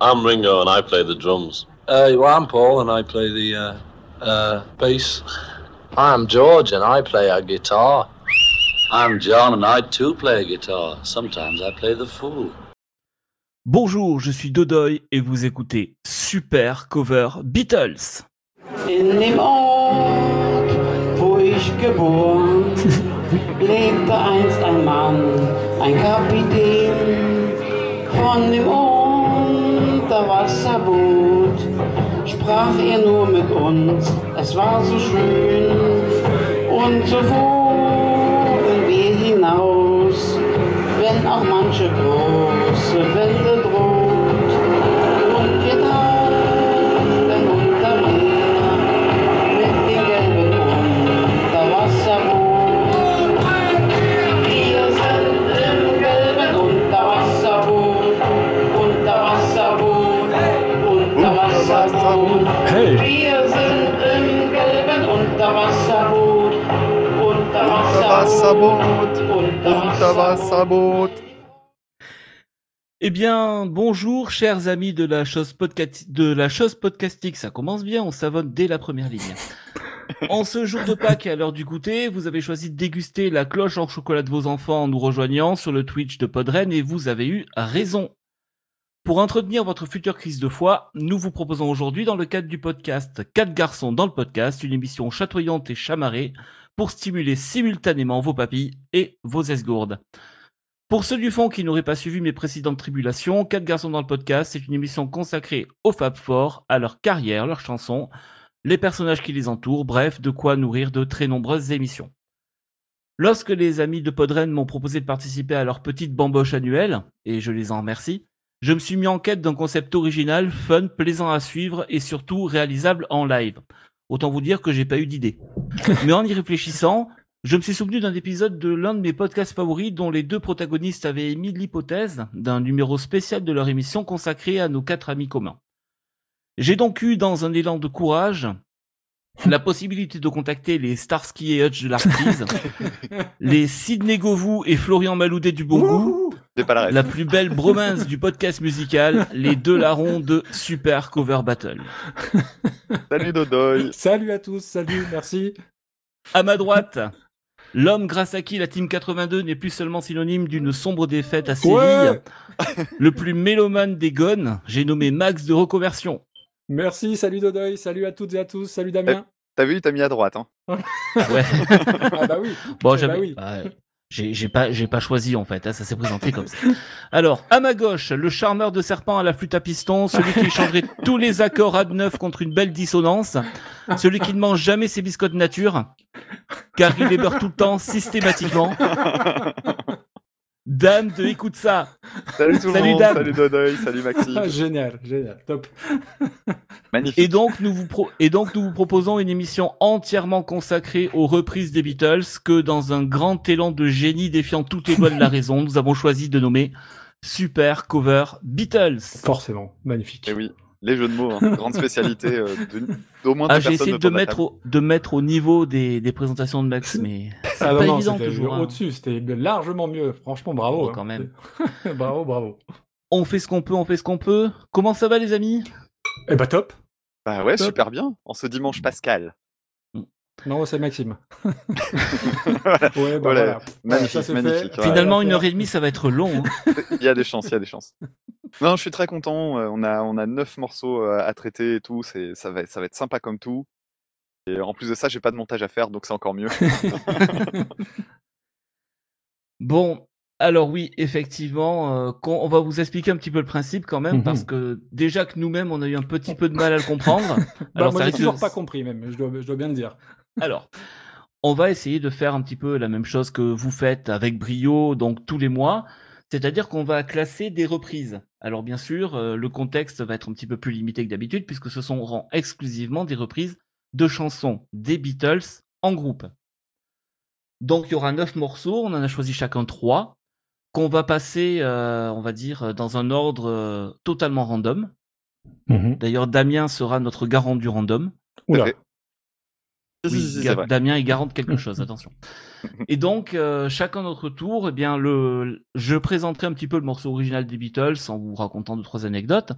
I'm Ringo and I play the drums. Uh, well, I'm Paul and I play the uh, uh, bass. I'm George and I play a guitar. I'm John and I too play a guitar. Sometimes I play the fool. Bonjour, je suis Dodoy et vous écoutez Super Cover Beatles. In dem Ort, wo ich geboren, lebte einst ein Mann, ein Kapitän von dem Unterwasserboot. Sprach er nur mit uns, es war so schön, und so fuhren wir hinaus, wenn auch manche große Welle Eh bien, bonjour chers amis de la chose, podca- de la chose podcastique. Ça commence bien, on savonne dès la première ligne. En ce jour de Pâques et à l'heure du goûter, vous avez choisi de déguster la cloche en chocolat de vos enfants en nous rejoignant sur le Twitch de Podren et vous avez eu raison. Pour entretenir votre future crise de foi, nous vous proposons aujourd'hui dans le cadre du podcast 4 garçons dans le podcast, une émission chatoyante et chamarrée pour stimuler simultanément vos papilles et vos esgourdes. Pour ceux du fond qui n'auraient pas suivi mes précédentes tribulations, 4 garçons dans le podcast, c'est une émission consacrée aux Fab Four, à leur carrière, leurs chansons, les personnages qui les entourent, bref, de quoi nourrir de très nombreuses émissions. Lorsque les amis de Podren m'ont proposé de participer à leur petite bamboche annuelle, et je les en remercie, je me suis mis en quête d'un concept original, fun, plaisant à suivre et surtout réalisable en live. Autant vous dire que j'ai pas eu d'idée. Mais en y réfléchissant, je me suis souvenu d'un épisode de l'un de mes podcasts favoris dont les deux protagonistes avaient émis l'hypothèse d'un numéro spécial de leur émission consacré à nos quatre amis communs. J'ai donc eu, dans un élan de courage, la possibilité de contacter les Starsky et Hutch de l'Arctise, les Sidney Govou et Florian Maloudet du bon goût, C'est pas la plus belle bromance du podcast musical, les deux larrons de Super Cover Battle. Salut Dodoy. Salut à tous, salut, merci. À ma droite, l'homme grâce à qui la Team 82 n'est plus seulement synonyme d'une sombre défaite à Séville, Ouais. le plus mélomane des gones, j'ai nommé Max de Reconversion. Merci, salut Dodoy, salut à toutes et à tous, salut Damien. T'as vu, il t'a mis à droite. Hein. Ouais. Ah bah oui. Bon, Eh j'avais- bah oui. bah, j'ai j'ai pas, j'ai pas choisi en fait, hein, ça s'est présenté comme ça. Alors, à ma gauche, le charmeur de serpent à la flûte à piston, celui qui changerait tous les accords à neuf contre une belle dissonance, celui qui ne mange jamais ses biscottes nature, car il les beurre tout le temps, systématiquement. Dame de écoute ça. Salut tout le Salut, monde. Dame. Salut Dodoy. Salut Maxime. Génial, génial, top. Magnifique. Et donc, nous vous pro- et donc, nous vous proposons une émission entièrement consacrée aux reprises des Beatles que dans un grand élan de génie défiant toutes les lois de la raison, nous avons choisi de nommer Super Cover Beatles. Forcément, magnifique. Et Eh oui, les jeux de mots, hein. grande spécialité euh, de- d'au moins Ah, j'ai essayé de mettre, au, de mettre au niveau des, des présentations de Max, mais c'est Ah pas non, évident toujours. hein. au-dessus, c'était largement mieux. Franchement, bravo. Oh, hein. quand même. bravo, bravo. On fait ce qu'on peut, on fait ce qu'on peut. Comment ça va les amis? Eh bah top. Bah ouais, Top. super bien. En ce dimanche pascal. Non, c'est Maxime. Voilà. Ouais, bah Voilà. voilà. Magnifique, ça, magnifique. fait. Ouais. Finalement, Ouais, une heure et demie, ça va être long. hein. Il y a des chances, il y a des chances. Non, je suis très content. euh, On a, on a neuf morceaux euh, à traiter et tout. C'est, ça va, ça va être sympa comme tout. Et en plus de ça, j'ai pas de montage à faire, donc c'est encore mieux. Bon, alors oui, effectivement, euh, qu'on- on va vous expliquer un petit peu le principe quand même, Mhm. parce que déjà que nous-mêmes, on a eu un petit peu de mal à le comprendre. Bah, Alors, moi, j'ai toujours pas compris, même, je dois, je dois bien le dire. Alors, on va essayer de faire un petit peu la même chose que vous faites avec brio, donc tous les mois. C'est-à-dire qu'on va classer des reprises. Alors bien sûr, euh, le contexte va être un petit peu plus limité que d'habitude, puisque ce sont exclusivement des reprises de chansons des Beatles en groupe. Donc il y aura neuf morceaux, on en a choisi chacun trois, qu'on va passer, euh, on va dire, dans un ordre euh, totalement random. Mhm. D'ailleurs, Damien sera notre garant du random. Oula. Oui, Ga-. Damien est garant de quelque chose, attention. Et donc, euh, chacun notre tour, eh bien, le, je présenterai un petit peu le morceau original des Beatles en vous racontant deux, trois anecdotes.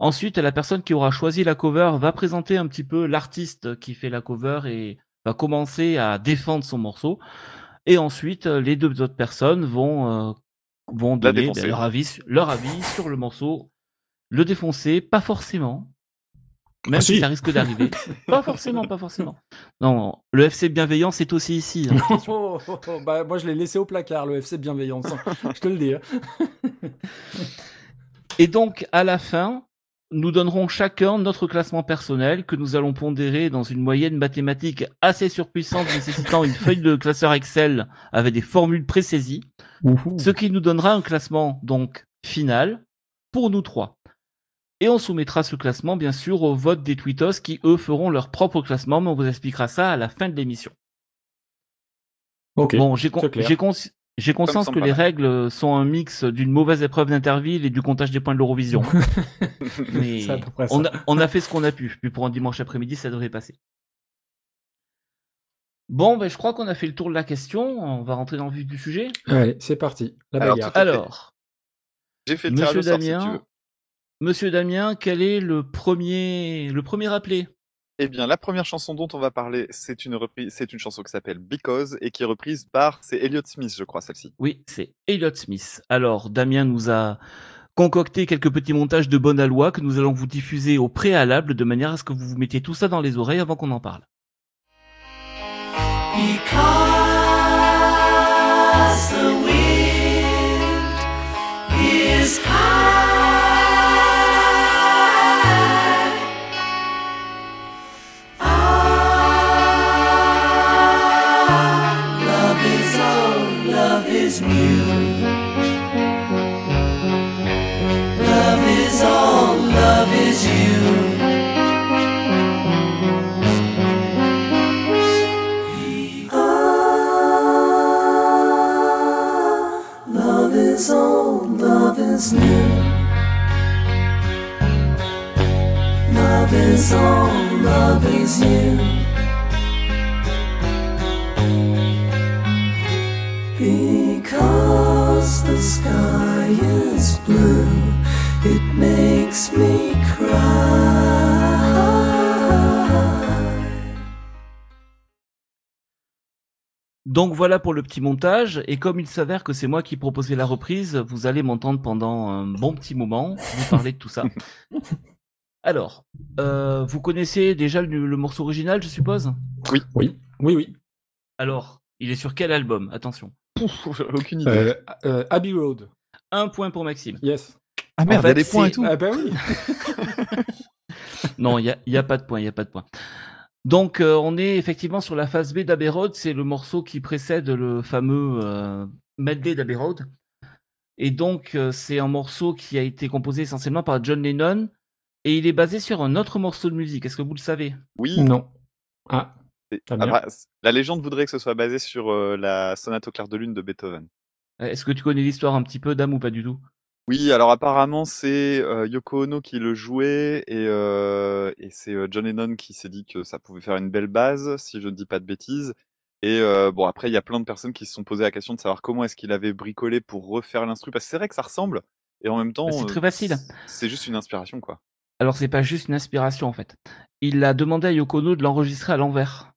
Ensuite, la personne qui aura choisi la cover va présenter un petit peu l'artiste qui fait la cover et va commencer à défendre son morceau. Et ensuite, euh, les deux autres personnes vont, euh, vont donner ben, leur, avis, leur avis sur le morceau. Le défoncer, pas forcément. Même Ah, si si. ça risque d'arriver. pas forcément, pas forcément. Non, le FC bienveillant, c'est aussi ici. hein, attention. Oh, oh, oh, bah, moi, je l'ai laissé au placard, le FC Bienveillance. hein. je te le dis. hein. Et donc, à la fin, nous donnerons chacun notre classement personnel que nous allons pondérer dans une moyenne mathématique assez surpuissante nécessitant une feuille de classeur Excel avec des formules présaisies, ce qui nous donnera un classement donc final pour nous trois. Et on soumettra ce classement bien sûr au vote des tweetos qui eux feront leur propre classement, mais on vous expliquera ça à la fin de l'émission. Ok. Bon, j'ai con- c'est clair. j'ai consci- j'ai conscience que les mal. règles sont un mix d'une mauvaise épreuve d'Interville et du comptage des points de l'Eurovision. Mais on a, on a fait ce qu'on a pu. Puis pour un dimanche après-midi, ça devrait passer. Bon, ben, je crois qu'on a fait le tour de la question. On va rentrer dans le vif du sujet. Allez, c'est parti. La Alors, bagarre. J'ai fait Monsieur au sort si tu Damien, veux. Monsieur Damien, quel est le premier, le premier appelé? Eh bien, la première chanson dont on va parler, c'est une reprise, c'est une chanson qui s'appelle Because et qui est reprise par, c'est Elliott Smith, je crois, celle-ci. Oui, c'est Elliot Smith. Alors, Damien nous a concocté quelques petits montages de bonne aloi que nous allons vous diffuser au préalable de manière à ce que vous vous mettiez tout ça dans les oreilles avant qu'on en parle. Because the is new. Love is all, love is you. Because the sky is blue, it makes me cry. Donc voilà pour le petit montage. Et comme il s'avère que c'est moi qui proposais la reprise, vous allez m'entendre pendant un bon petit moment vous parler de tout ça. Alors, euh, vous connaissez déjà le, le morceau original, je suppose? Oui, oui, oui. Alors, il est sur quel album? Attention. Pouf, j'ai aucune idée. Euh, euh, Abbey Road. Un point pour Maxime. Yes. ah merde, il y a des points et tout. Ah bah oui. Non, il n'y a, il y a pas de point, il y a pas de point. Donc, euh, on est effectivement sur la phase B d'Abbey Road. C'est le morceau qui précède le fameux euh, medley d'Abbey Road. Et donc, euh, c'est un morceau qui a été composé essentiellement par John Lennon. Et il est basé sur un autre morceau de musique. Est-ce que vous le savez? Oui, Non. Ah, après, c- la légende voudrait que ce soit basé sur euh, la sonate au clair de lune de Beethoven. Est-ce que tu connais l'histoire un petit peu, Dame, ou pas du tout? Oui, alors apparemment c'est euh, Yoko Ono qui le jouait et, euh, et c'est euh, John Lennon qui s'est dit que ça pouvait faire une belle base, si je ne dis pas de bêtises. Et euh, bon, après il y a plein de personnes qui se sont posé la question de savoir comment est-ce qu'il avait bricolé pour refaire l'instru, parce que c'est vrai que ça ressemble, et en même temps Bah, c'est euh, très facile. c- c'est juste une inspiration quoi. Alors, c'est pas juste une inspiration, en fait. Il a demandé à Yoko Ono de l'enregistrer à l'envers.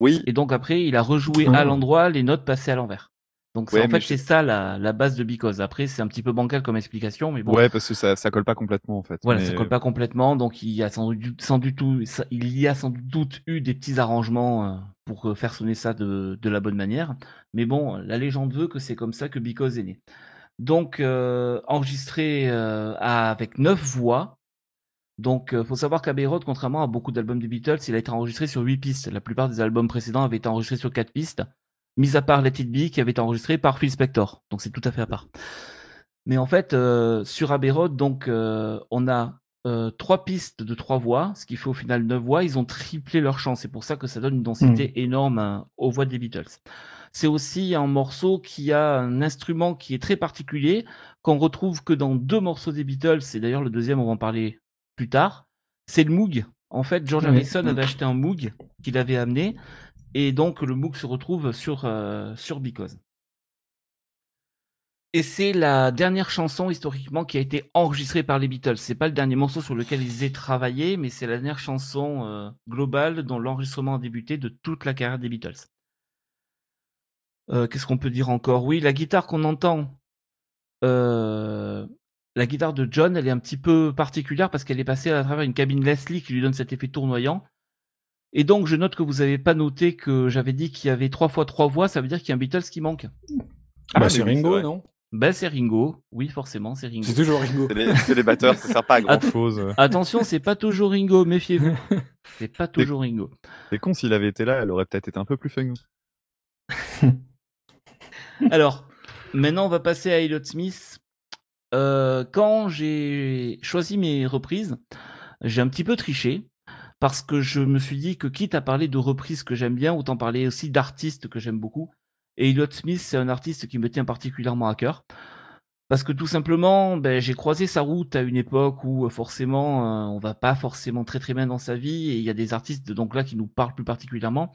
Oui, Et donc, après, il a rejoué Ah. à l'endroit les notes passées à l'envers. Donc, Ouais, en fait, je- c'est ça la, la base de Because. Après, c'est un petit peu bancal comme explication, mais bon. ouais, parce que ça, ça colle pas complètement en fait. Voilà, mais- ça colle pas complètement, donc il y a sans du tout, ça- il y a sans doute eu des petits arrangements euh, pour euh, faire sonner ça de, de la bonne manière. Mais bon, la légende veut que c'est comme ça que Because est né. Donc euh, enregistré euh, à- avec neuf voix. Donc euh, faut savoir qu'Abbey Road, contrairement à beaucoup d'albums des Beatles, il a été enregistré sur huit pistes. La plupart des albums précédents avaient été enregistrés sur quatre pistes, mis à part Let It Be qui avait été enregistré par Phil Spector. Donc c'est tout à fait à part. Mais en fait, euh, sur Abbey Road, donc, euh, on a euh, trois pistes de trois voix, ce qui fait au final neuf voix. Ils ont triplé leur chant. C'est pour ça que ça donne une densité énorme hein, aux voix des Beatles. C'est aussi un morceau qui a un instrument qui est très particulier, qu'on retrouve que dans deux morceaux des Beatles, et d'ailleurs le deuxième, on va en parler plus tard. C'est le Moog. En fait, George. Harrison avait acheté un Moog qu'il avait amené, et donc le Moog se retrouve sur, euh, sur Because. Et c'est la dernière chanson historiquement qui a été enregistrée par les Beatles. C'est pas le dernier morceau sur lequel ils aient travaillé, mais c'est la dernière chanson euh, globale dont l'enregistrement a débuté de toute la carrière des Beatles. Euh, Qu'est-ce qu'on peut dire encore? Oui, la guitare qu'on entend, la guitare de John, elle est un petit peu particulière parce qu'elle est passée à travers une cabine Leslie qui lui donne cet effet tournoyant. Et donc, je note que vous n'avez pas noté que j'avais dit qu'il y avait trois fois trois voix, ça veut dire qu'il y a un Beatles qui manque. Ah, bah, c'est Ringo, non? Ben, c'est Ringo. Oui, forcément, c'est Ringo. C'est toujours Ringo. C'est les, batteurs, ça sert pas à grand Attends. chose. Attention, c'est pas toujours Ringo, méfiez-vous. C'est pas toujours Ringo. C'est con, s'il avait été là, elle aurait peut-être été un peu plus fun. Alors, maintenant, on va passer à Elliott Smith. Euh, quand j'ai choisi mes reprises, j'ai un petit peu triché parce que je me suis dit que quitte à parler de reprises que j'aime bien, autant parler aussi d'artistes que j'aime beaucoup. Et Elliott Smith, c'est un artiste qui me tient particulièrement à cœur. Parce que tout simplement, ben, j'ai croisé sa route à une époque où euh, forcément, euh, on va pas forcément très très bien dans sa vie, et il y a des artistes donc là qui nous parlent plus particulièrement.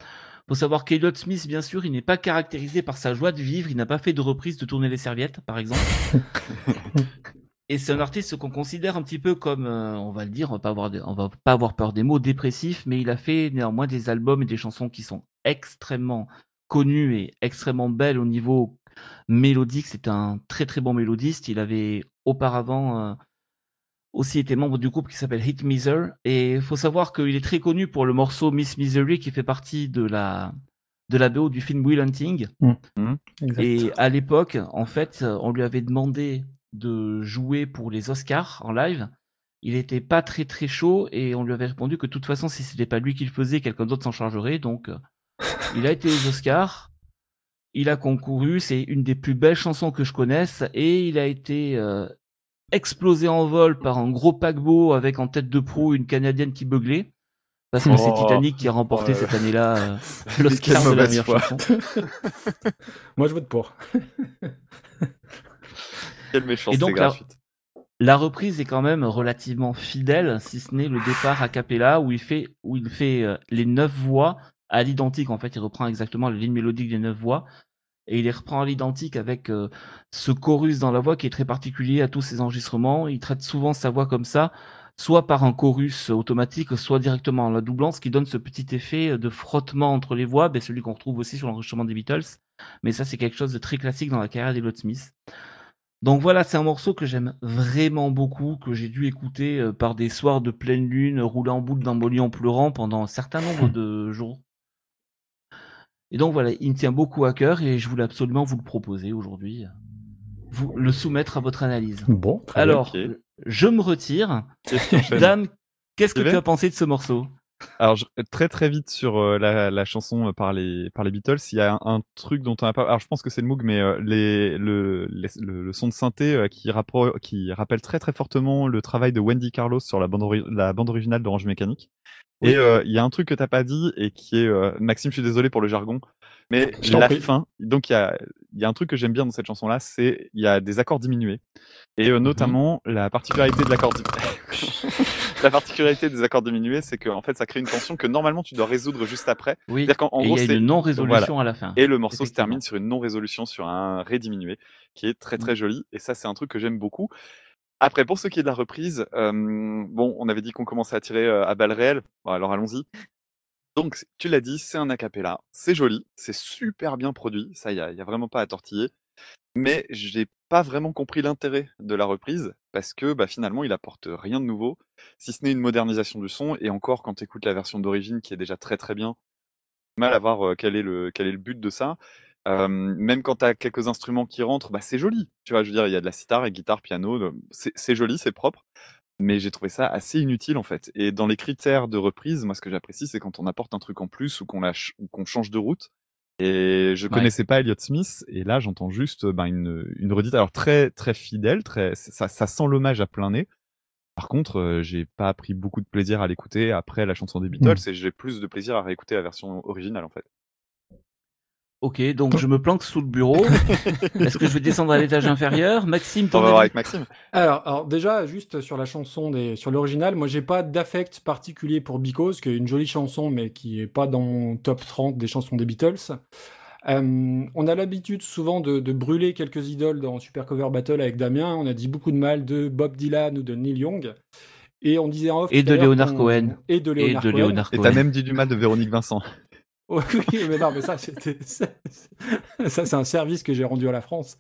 Faut savoir qu'Elliott Smith, bien sûr, il n'est pas caractérisé par sa joie de vivre, il n'a pas fait de reprise de tourner les serviettes, par exemple. et c'est un artiste qu'on considère un petit peu comme, euh, on va le dire, on va pas avoir, de- on va pas avoir peur des mots, dépressif, mais il a fait néanmoins des albums et des chansons qui sont extrêmement connues et extrêmement belles au niveau mélodique. C'est un très très bon mélodiste. Il avait auparavant euh, aussi été membre du groupe qui s'appelle Hit Miser. Et il faut savoir qu'il est très connu pour le morceau Miss Misery qui fait partie de la, de la BO du film Will Hunting. Exact. Et à l'époque, en fait, on lui avait demandé de jouer pour les Oscars en live. Il était pas très très chaud et on lui avait répondu que de toute façon, si c'était pas lui qui le faisait, quelqu'un d'autre s'en chargerait. Donc, euh, il a été aux Oscars. Il a concouru. C'est une des plus belles chansons que je connaisse et il a été euh, explosé en vol par un gros paquebot avec en tête de proue une Canadienne qui beuglait. Parce que c'est Oh. Titanic qui a remporté cette année-là euh, l'Oscar de la meilleure chanson. Moi, je vote pour. Quelle méchanceté Et donc. La reprise est quand même relativement fidèle, si ce n'est le départ a cappella où il fait, où il fait euh, les neuf voix à l'identique. En fait, il reprend exactement la ligne mélodique des neuf voix et il les reprend à l'identique avec euh, ce chorus dans la voix qui est très particulier à tous ses enregistrements. Il traite souvent sa voix comme ça, soit par un chorus automatique, soit directement en la doublant, ce qui donne ce petit effet de frottement entre les voix, ben, celui qu'on retrouve aussi sur l'enregistrement des Beatles. Mais ça, c'est quelque chose de très classique dans la carrière d'Elliott Smith. Donc voilà, c'est un morceau que j'aime vraiment beaucoup, que j'ai dû écouter euh, par des soirs de pleine lune, rouler en boule dans mon lit en pleurant pendant un certain nombre de jours. Et donc voilà, il me tient beaucoup à cœur et je voulais absolument vous le proposer aujourd'hui, vous le soumettre à votre analyse. Bon, très Alors, je me retire. Dame, qu'est-ce que tu as pensé de ce morceau? Alors je- très très vite sur euh, la, la chanson euh, par les par les Beatles, il y a un, un truc dont on a pas. Alors je pense que c'est le Moog, mais euh, les, le, les- le le son de synthé euh, qui rappro- qui rappelle très très fortement le travail de Wendy Carlos sur la bande ori- la bande originale d'Orange Mécanique. Et il y a un truc que t'as pas dit et qui est Maxime, je suis désolé pour le jargon, mais Je la prie. fin. Donc il y a y a un truc que j'aime bien dans cette chanson là, c'est il y a des accords diminués et euh, notamment la particularité de l'accord di- la particularité des accords diminués, c'est que en fait ça crée une tension que normalement tu dois résoudre juste après. Oui, C'est-à-dire qu'en gros y a c'est une non-résolution à la fin. et le morceau se termine sur une non-résolution, sur un ré diminué, qui est très très joli. Et ça, c'est un truc que j'aime beaucoup. Après, pour ce qui est de la reprise, euh, bon, on avait dit qu'on commençait à tirer euh, à balles réelles. Bon, alors allons-y. Donc, tu l'as dit, c'est un acapella. C'est joli, c'est super bien produit. Ça, il y a, y a vraiment pas à tortiller. Mais j'ai pas vraiment compris l'intérêt de la reprise parce que bah, finalement, il apporte rien de nouveau, si ce n'est une modernisation du son. Et encore, quand tu écoutes la version d'origine qui est déjà très très bien, mal à voir quel est le quel est le but de ça. Euh, même quand tu as quelques instruments qui rentrent, bah c'est joli. Tu vois, je veux dire, il y a de la sitar et guitare, piano, c'est c'est joli, c'est propre. Mais j'ai trouvé ça assez inutile en fait. Et dans les critères de reprise, moi ce que j'apprécie, c'est quand on apporte un truc en plus ou qu'on lâche ou qu'on change de route. Et je Ouais. connaissais pas Elliott Smith, et là j'entends juste ben, une, une redite, alors très très fidèle, très ça, ça sent l'hommage à plein nez. Par contre, euh, j'ai pas pris beaucoup de plaisir à l'écouter après la chanson des Beatles, et j'ai plus de plaisir à réécouter la version originale en fait. Ok, donc je me planque sous le bureau. Est-ce que je vais descendre à l'étage inférieur? Maxime, On ton va voir avec Maxime. Alors, alors déjà, juste sur la chanson, des, sur l'original, moi j'ai pas d'affect particulier pour Because, qui est une jolie chanson, mais qui est pas dans mon top 30 des chansons des Beatles. Euh, on a l'habitude souvent de, de brûler quelques idoles dans Super Cover Battle avec Damien. On a dit beaucoup de mal de Bob Dylan ou de Neil Young. Et on disait en off Et de Leonard Cohen. Et de Et Leonard de Cohen. Leonard Et t'as même dit du mal de Véronique Vincent. Mais non, mais ça, c'était, ça, c'est un service que j'ai rendu à la France.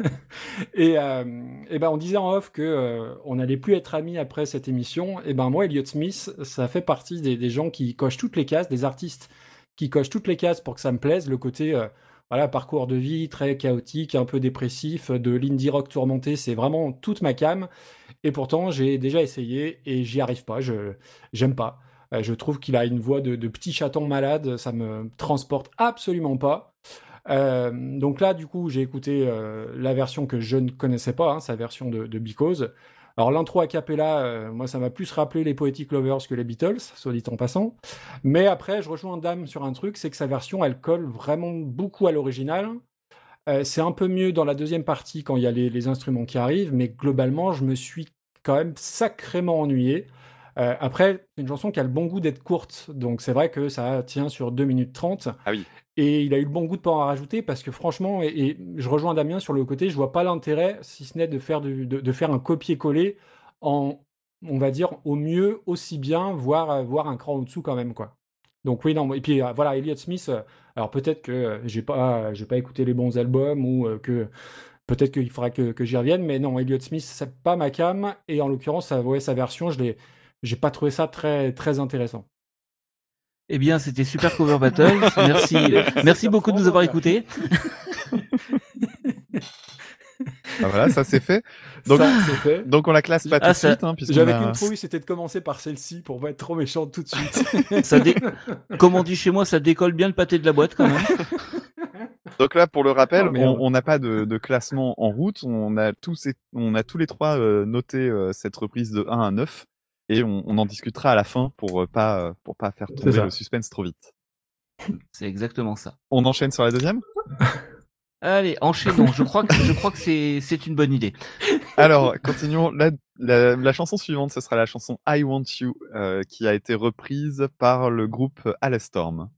et, euh, et ben, on disait en off que euh, on n'allait plus être amis après cette émission. Et ben, moi, Elliott Smith, ça fait partie des, des gens qui cochent toutes les cases, des artistes qui cochent toutes les cases pour que ça me plaise. Le côté, euh, voilà, parcours de vie très chaotique, un peu dépressif, de l'indie rock tourmenté, c'est vraiment toute ma cam. Et pourtant, j'ai déjà essayé et j'y arrive pas. Je, j'aime pas. Euh, je trouve qu'il a une voix de, petit chaton malade, ça me transporte absolument pas. Euh, donc là, du coup, j'ai écouté euh, la version que je ne connaissais pas, hein, sa version de, Because. Alors l'intro a cappella, moi ça m'a plus rappelé les Poetic Lovers que les Beatles, soit dit en passant. Mais après, je rejoins Dame sur un truc, c'est que sa version, elle colle vraiment beaucoup à l'original. C'est un peu mieux dans la deuxième partie quand il y a les, les instruments qui arrivent, mais globalement, je me suis quand même sacrément ennuyé. Euh, après, c'est une chanson qui a le bon goût d'être courte, donc c'est vrai que ça tient sur 2 minutes 30. Ah oui. Et il a eu le bon goût de pas en rajouter parce que franchement, et, et je rejoins Damien sur le côté, je vois pas l'intérêt, si ce n'est de faire, du- de, de faire un copier-coller en, on va dire, au mieux aussi bien, voire, euh, voire un cran au-dessous quand même, quoi. Donc oui, non, et puis euh, voilà, Elliott Smith, alors peut-être que j'ai pas, j'ai pas écouté les bons albums ou que peut-être qu'il faudra que, que j'y revienne, mais non, Elliott Smith, c'est pas ma cam, et en l'occurrence, ouais, sa version, je l'ai, j'ai pas trouvé ça très, très intéressant. Eh bien, c'était Super Cover Battle. Merci, merci beaucoup de nous avoir écoutés. Ah, voilà, ça c'est fait. Donc, Ça, c'est fait. donc on la classe pas tout Ah, de ça- suite, hein, J'avais a- qu'une trouille, c'était de commencer par celle-ci pour pas être trop méchant tout de suite. Ça dé- Comme on dit chez moi, ça décolle bien le pâté de la boîte quand même. Donc là, pour le rappel, Oh, on n'a pas de, de classement en route. On a tous, et- on a tous les trois euh, noté euh, cette reprise de 1 à 9 et on, on en discutera à la fin pour euh, pas euh, pour pas faire tomber le suspense trop vite. C'est exactement ça. On enchaîne sur la deuxième? Allez, enchaînons. Je crois que, je crois que c'est, c'est une bonne idée. Alors, continuons. La, la, la chanson suivante, ce sera la chanson I Want You, euh, qui a été reprise par le groupe Alestorm.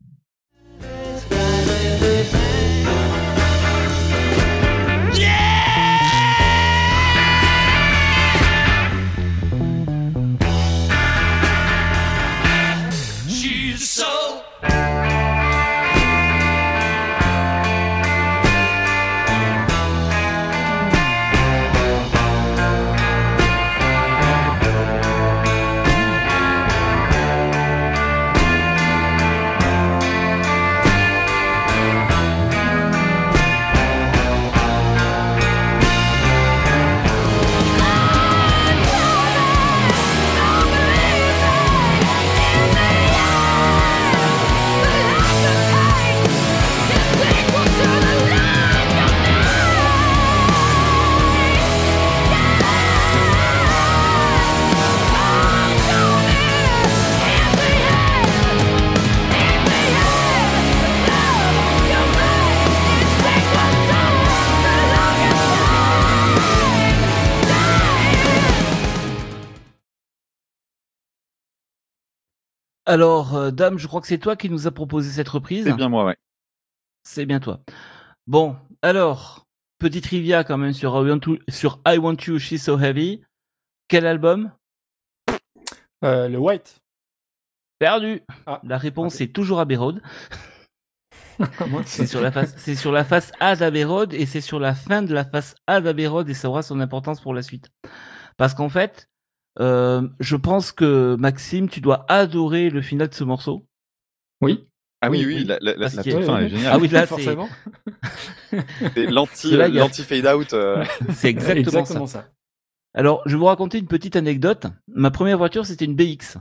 Alors, euh, Dame, je crois que c'est toi qui nous a proposé cette reprise. C'est bien moi, ouais. C'est bien toi. Bon, alors, petit trivia quand même sur I Want, to- sur I Want You, She's So Heavy. Quel album? Euh, le White. Perdu. Ah, La réponse est toujours Abbey Road. C'est sur la face, c'est sur la face A d'Abbey Road et c'est sur la fin de la face A d'Abbey Road et ça aura son importance pour la suite. Parce qu'en fait, euh, je pense que Maxime, tu dois adorer le final de ce morceau. Oui. Ah oui, Oui, oui, oui. la, y toute a- fin est géniale. Ah oui, là, c'est, forcément. C'est l'anti, Là, il y a- l'anti fade out. euh, c'est exactement, Exactement ça. ça. Alors, je vais vous raconter une petite anecdote. Ma première voiture, c'était une BX.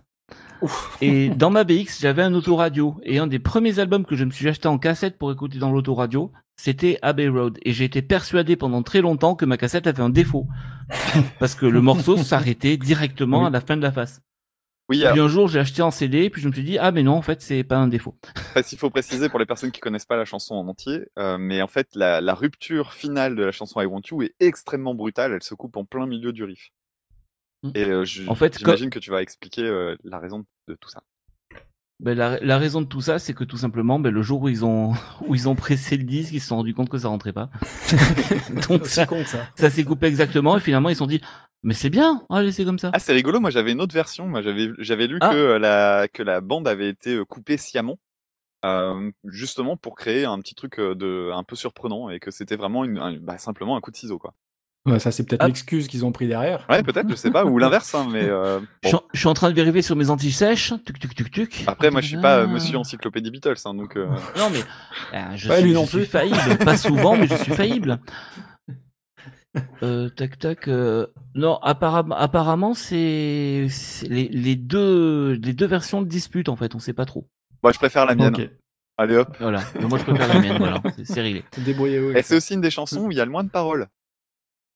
Ouf. Et dans ma BX, j'avais un autoradio. Et un des premiers albums que je me suis acheté en cassette pour écouter dans l'autoradio, c'était Abbey Road. Et j'ai été persuadé pendant très longtemps que ma cassette avait un défaut. Parce que le morceau s'arrêtait directement Oui. à la fin de la face. Oui, puis un jour, j'ai acheté en CD, puis je me suis dit, ah, mais non, en fait, c'est pas un défaut. parce qu'il faut préciser pour les personnes qui connaissent pas la chanson en entier, euh, mais en fait, la, la rupture finale de la chanson I Want You est extrêmement brutale. Elle se coupe en plein milieu du riff. Mm. Et euh, je- En fait, j'imagine que tu vas expliquer euh, la raison de tout ça. Ben, la, la raison de tout ça, c'est que tout simplement, ben, le jour où ils ont où ils ont pressé le disque, ils se sont rendus compte que ça rentrait pas. Donc ça, con ça. ça s'est coupé exactement, et finalement ils se sont dit, mais c'est bien, allez c'est comme ça. Ah, c'est rigolo. Moi, j'avais une autre version. Moi, j'avais j'avais lu Ah. que euh, la que la bande avait été euh, coupée sciemment, euh, justement pour créer un petit truc euh, de un peu surprenant et que c'était vraiment une, un- bah, simplement un coup de ciseau, quoi. Ouais, ça, c'est peut-être Ah. l'excuse qu'ils ont pris derrière. Ouais, peut-être, je sais pas, ou l'inverse, hein, mais euh, Je, bon. suis en- je suis en train de vérifier sur mes anti-sèches, tuc tuc tuc tuc. Après, moi, je suis pas euh, Ah. Monsieur Encyclopédie Beatles, hein, donc. euh, Non mais euh, je, Ouais, suis, lui je non suis plus. faillible, pas souvent, mais je suis faillible. Euh, tac tac. euh, Non, apparemment, apparemment c'est les, les deux les deux versions de dispute en fait, on sait pas trop. Moi, je préfère la mienne. Allez hop. Voilà. Mais moi je préfère la mienne. Voilà, c'est- réglé. Débrouillez-vous. Et c'est aussi une des chansons où il y a le moins de paroles.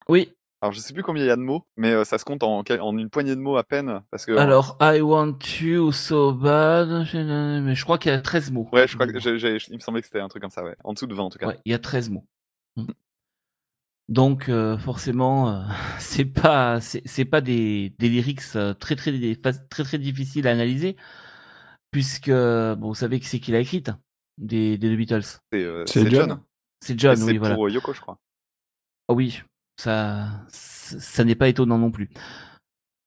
Oui. Alors, je sais plus combien il y a de mots, mais euh, ça se compte en, une poignée de mots à peine, parce que. Alors, I want you so bad. je- Mais je crois qu'il y a 13 mots. Ouais, je crois que j'ai- j'ai- il me semblait que c'était un truc comme ça, ouais. En dessous de 20 en tout cas. Ouais, il y a 13 mots. Mm. Donc, euh, forcément, euh, c'est pas, c'est c'est pas des, des lyrics euh, très, très, des- très, très difficiles à analyser, puisque, bon, vous savez qui c'est qui l'a écrite, des, des The Beatles. C'est euh, C'est c'est John. John. C'est Et John, c'est oui, voilà. pour Yoko, je crois. Ah oui, ça, ça, n'est pas étonnant non plus.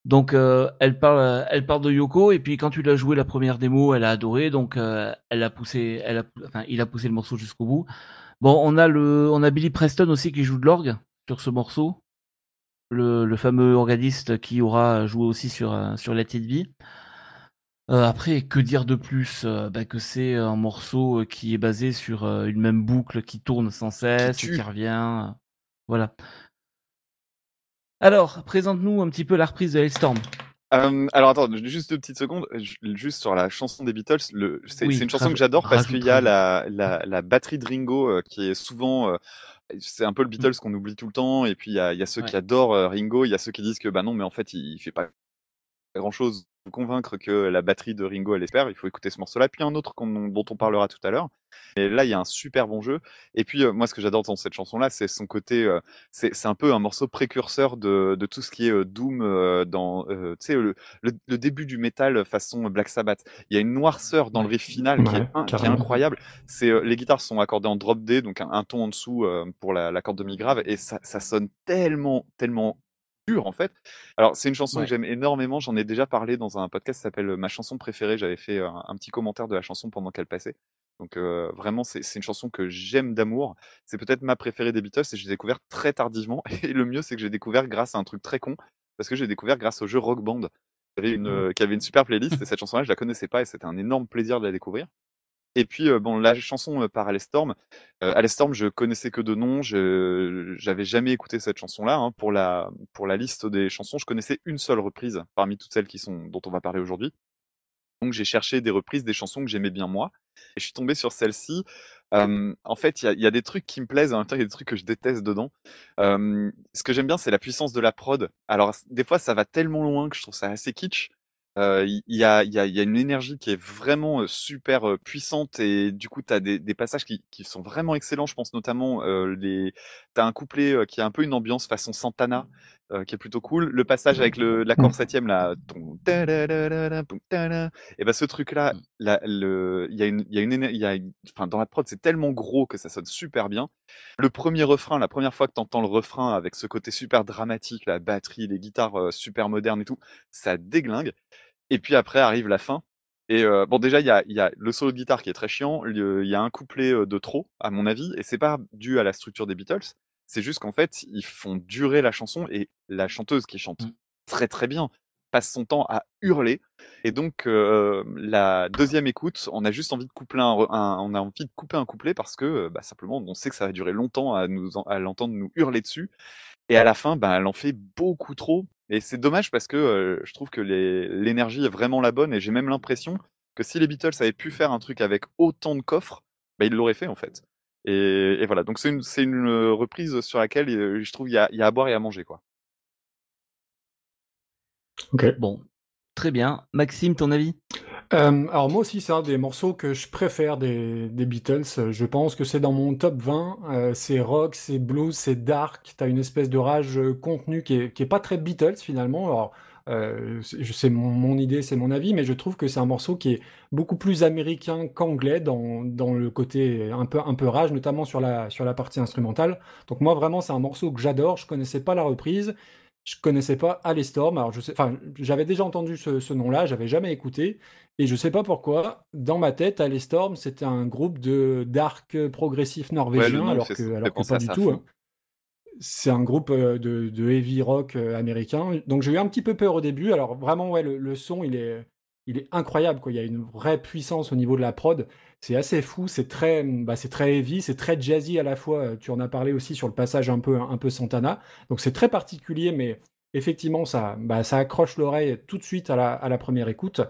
Donc, euh, elle parle, elle parle de Yoko, et puis quand tu l'as joué la première démo, elle a adoré, donc euh, elle a poussé, elle a, enfin, il a poussé le morceau jusqu'au bout. Bon, on a le, on a Billy Preston aussi qui joue de l'orgue sur ce morceau, le, le fameux organiste qui aura joué aussi sur euh, sur Be. Euh, après, que dire de plus Euh, bah, Que c'est un morceau euh, qui est basé sur euh, une même boucle qui tourne sans cesse, qui, revient. euh, Voilà. Alors, présente-nous un petit peu la reprise de Hellstorm. Euh, alors attends, juste deux petites secondes, ju- juste sur la chanson des Beatles, le, c'est Oui, une chanson que j'adore parce qu'il y a la, la, la batterie de Ringo euh, qui est souvent, euh, c'est un peu le Beatles qu'on oublie tout le temps, et puis il y a, il y a ceux qui adorent euh, Ringo, il y a ceux qui disent que bah non, mais en fait il, il fait pas grand chose pour convaincre que la batterie de Ringo elle espère, il faut écouter ce morceau-là, puis un autre dont on parlera tout à l'heure. Et là il y a un super bon jeu, et puis euh, moi ce que j'adore dans cette chanson-là, c'est son côté, euh, c'est un peu un morceau précurseur de, de tout ce qui est euh, Doom dans, tu sais, le, le, le début du métal façon Black Sabbath. Il y a une noirceur dans le riff final qui, est, qui incroyable. C'est les guitares sont accordées en drop D, donc un, un ton en dessous pour la, la corde demi grave, et ça, ça sonne tellement, tellement en fait. Alors c'est une chanson Ouais. que j'aime énormément. J'en ai déjà parlé dans un podcast qui s'appelle Ma chanson préférée. J'avais fait euh, un, un petit commentaire de la chanson pendant qu'elle passait. Donc euh, vraiment c'est c'est une chanson que j'aime d'amour. C'est peut-être ma préférée des Beatles et je l'ai découvert très tardivement. Et le mieux c'est que j'ai découvert grâce à un truc très con parce que j'ai découvert grâce au jeu Rock Band qui avait une, euh, qui avait une super playlist et cette chanson-là je la connaissais pas et c'était un énorme plaisir de la découvrir. Et puis bon la chanson par Alestorm, euh, Alestorm je connaissais que de nom, je j'avais jamais écouté cette chanson-là. hein. Pour la pour la liste des chansons, je connaissais une seule reprise parmi toutes celles qui sont dont on va parler aujourd'hui. Donc j'ai cherché des reprises des chansons que j'aimais bien moi et je suis tombé sur celle-ci. En fait, il y a, des trucs qui me plaisent, en même temps il y a des trucs que je déteste dedans. Ce que j'aime bien, c'est la puissance de la prod. Alors des fois, ça va tellement loin que je trouve ça assez kitsch. Il y, a, il y, a, il y a une énergie qui est vraiment super puissante et du coup, tu as des, des passages qui, qui sont vraiment excellents. Je pense notamment, les... tu as un couplet qui a un peu une ambiance façon Santana, euh, qui est plutôt cool. Le passage avec le- l'accord septième, là, et ben ce truc-là, Mm. la- le- il y a une, il y a une, éner- il y a une- enfin, dans la prod, c'est tellement gros que ça sonne super bien. Le premier refrain, la première fois que tu entends le refrain avec ce côté super dramatique, la batterie, les guitares euh, super modernes et tout, ça déglingue. Et puis après arrive la fin. Et euh, bon, déjà, il y a, il y a le solo de guitare qui est très chiant. Il y a un couplet euh, de trop, à mon avis, et c'est pas dû à la structure des Beatles. C'est juste qu'en fait, ils font durer la chanson et la chanteuse qui chante Mm. très très bien passe son temps à hurler. Et donc, euh, la deuxième écoute, on a juste envie de coupler un, on a envie de couper un couplet parce que bah, simplement, on sait que ça va durer longtemps à nous à l'entendre nous hurler dessus. Et à la fin, bah, elle en fait beaucoup trop. Et c'est dommage parce que euh, je trouve que l'énergie est vraiment la bonne. Et j'ai même l'impression que si les Beatles avaient pu faire un truc avec autant de coffres, bah, ils l'auraient fait en fait. Et, et voilà, donc c'est une, reprise sur laquelle euh, je trouve il y a, il y a à boire et à manger quoi. Ok. Bon, Très bien. Maxime, ton avis? Euh, alors moi aussi, c'est un des morceaux que je préfère des, Beatles. Je pense que c'est dans mon top 20. Euh, c'est rock, c'est blues, c'est dark. T'as une espèce de rage euh, contenue qui est, qui est pas très Beatles finalement. Alors, euh, c'est mon, mon idée, c'est mon avis, mais je trouve que c'est un morceau qui est beaucoup plus américain qu'anglais dans, dans le côté un peu, un peu rage, notamment sur la, sur la partie instrumentale. Donc moi, vraiment, c'est un morceau que j'adore. Je connaissais pas la reprise. Je connaissais pas Alestorm. Alors je sais, enfin, j'avais déjà entendu ce, ce nom-là, j'avais jamais écouté. Et je sais pas pourquoi, dans ma tête, Alestorm, c'était un groupe de dark progressif Ouais, norvégien, nom, alors que, alors que pas du tout. hein. C'est un groupe euh, de, de heavy rock euh, américain. Donc j'ai eu un petit peu peur au début. Alors vraiment, ouais, le, le son, il est, il est incroyable. Quoi. Il y a une vraie puissance au niveau de la prod. C'est assez fou. C'est très, bah, très heavy, c'est très jazzy à la fois. Euh, Tu en as parlé aussi sur le passage un peu, un peu Santana. Donc c'est très particulier, mais effectivement, ça, bah, ça accroche l'oreille tout de suite à la, première écoute.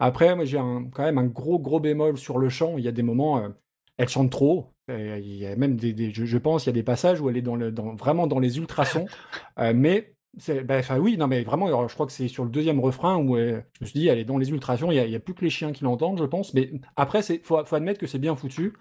Après, moi, j'ai quand même un gros, gros bémol sur le chant. Il y a des moments, euh, elle chante trop. Et Il y a même des, je, pense, il y a des passages où elle est dans le, vraiment dans les ultrasons. Euh, mais, ben, oui, non, mais vraiment, je crois que c'est sur le deuxième refrain où euh, je me suis dit, dans les ultrasons. Il y a, il plus que les chiens qui l'entendent, je pense. Mais après, c'est, faut, admettre que c'est bien foutu.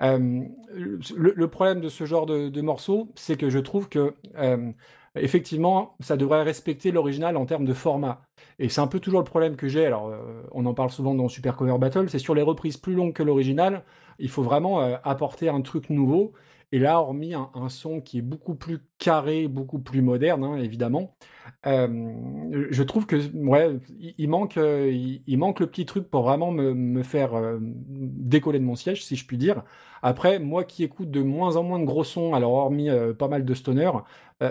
Euh, le, problème de ce genre de, morceau, c'est que je trouve que euh, effectivement, ça devrait respecter l'original en termes de format. Et c'est un peu toujours le problème que j'ai. Alors, on en parle souvent dans Super Cover Battle. C'est sur les reprises plus longues que l'original, il faut vraiment apporter un truc nouveau. Et là, hormis un, son qui est beaucoup plus carré, beaucoup plus moderne, hein, évidemment, je trouve que ouais, il, manque, euh, il, manque le petit truc pour vraiment me, faire euh, décoller de mon siège, si je puis dire. Après, moi qui écoute de moins en moins de gros sons, alors hormis euh, pas mal de stoner,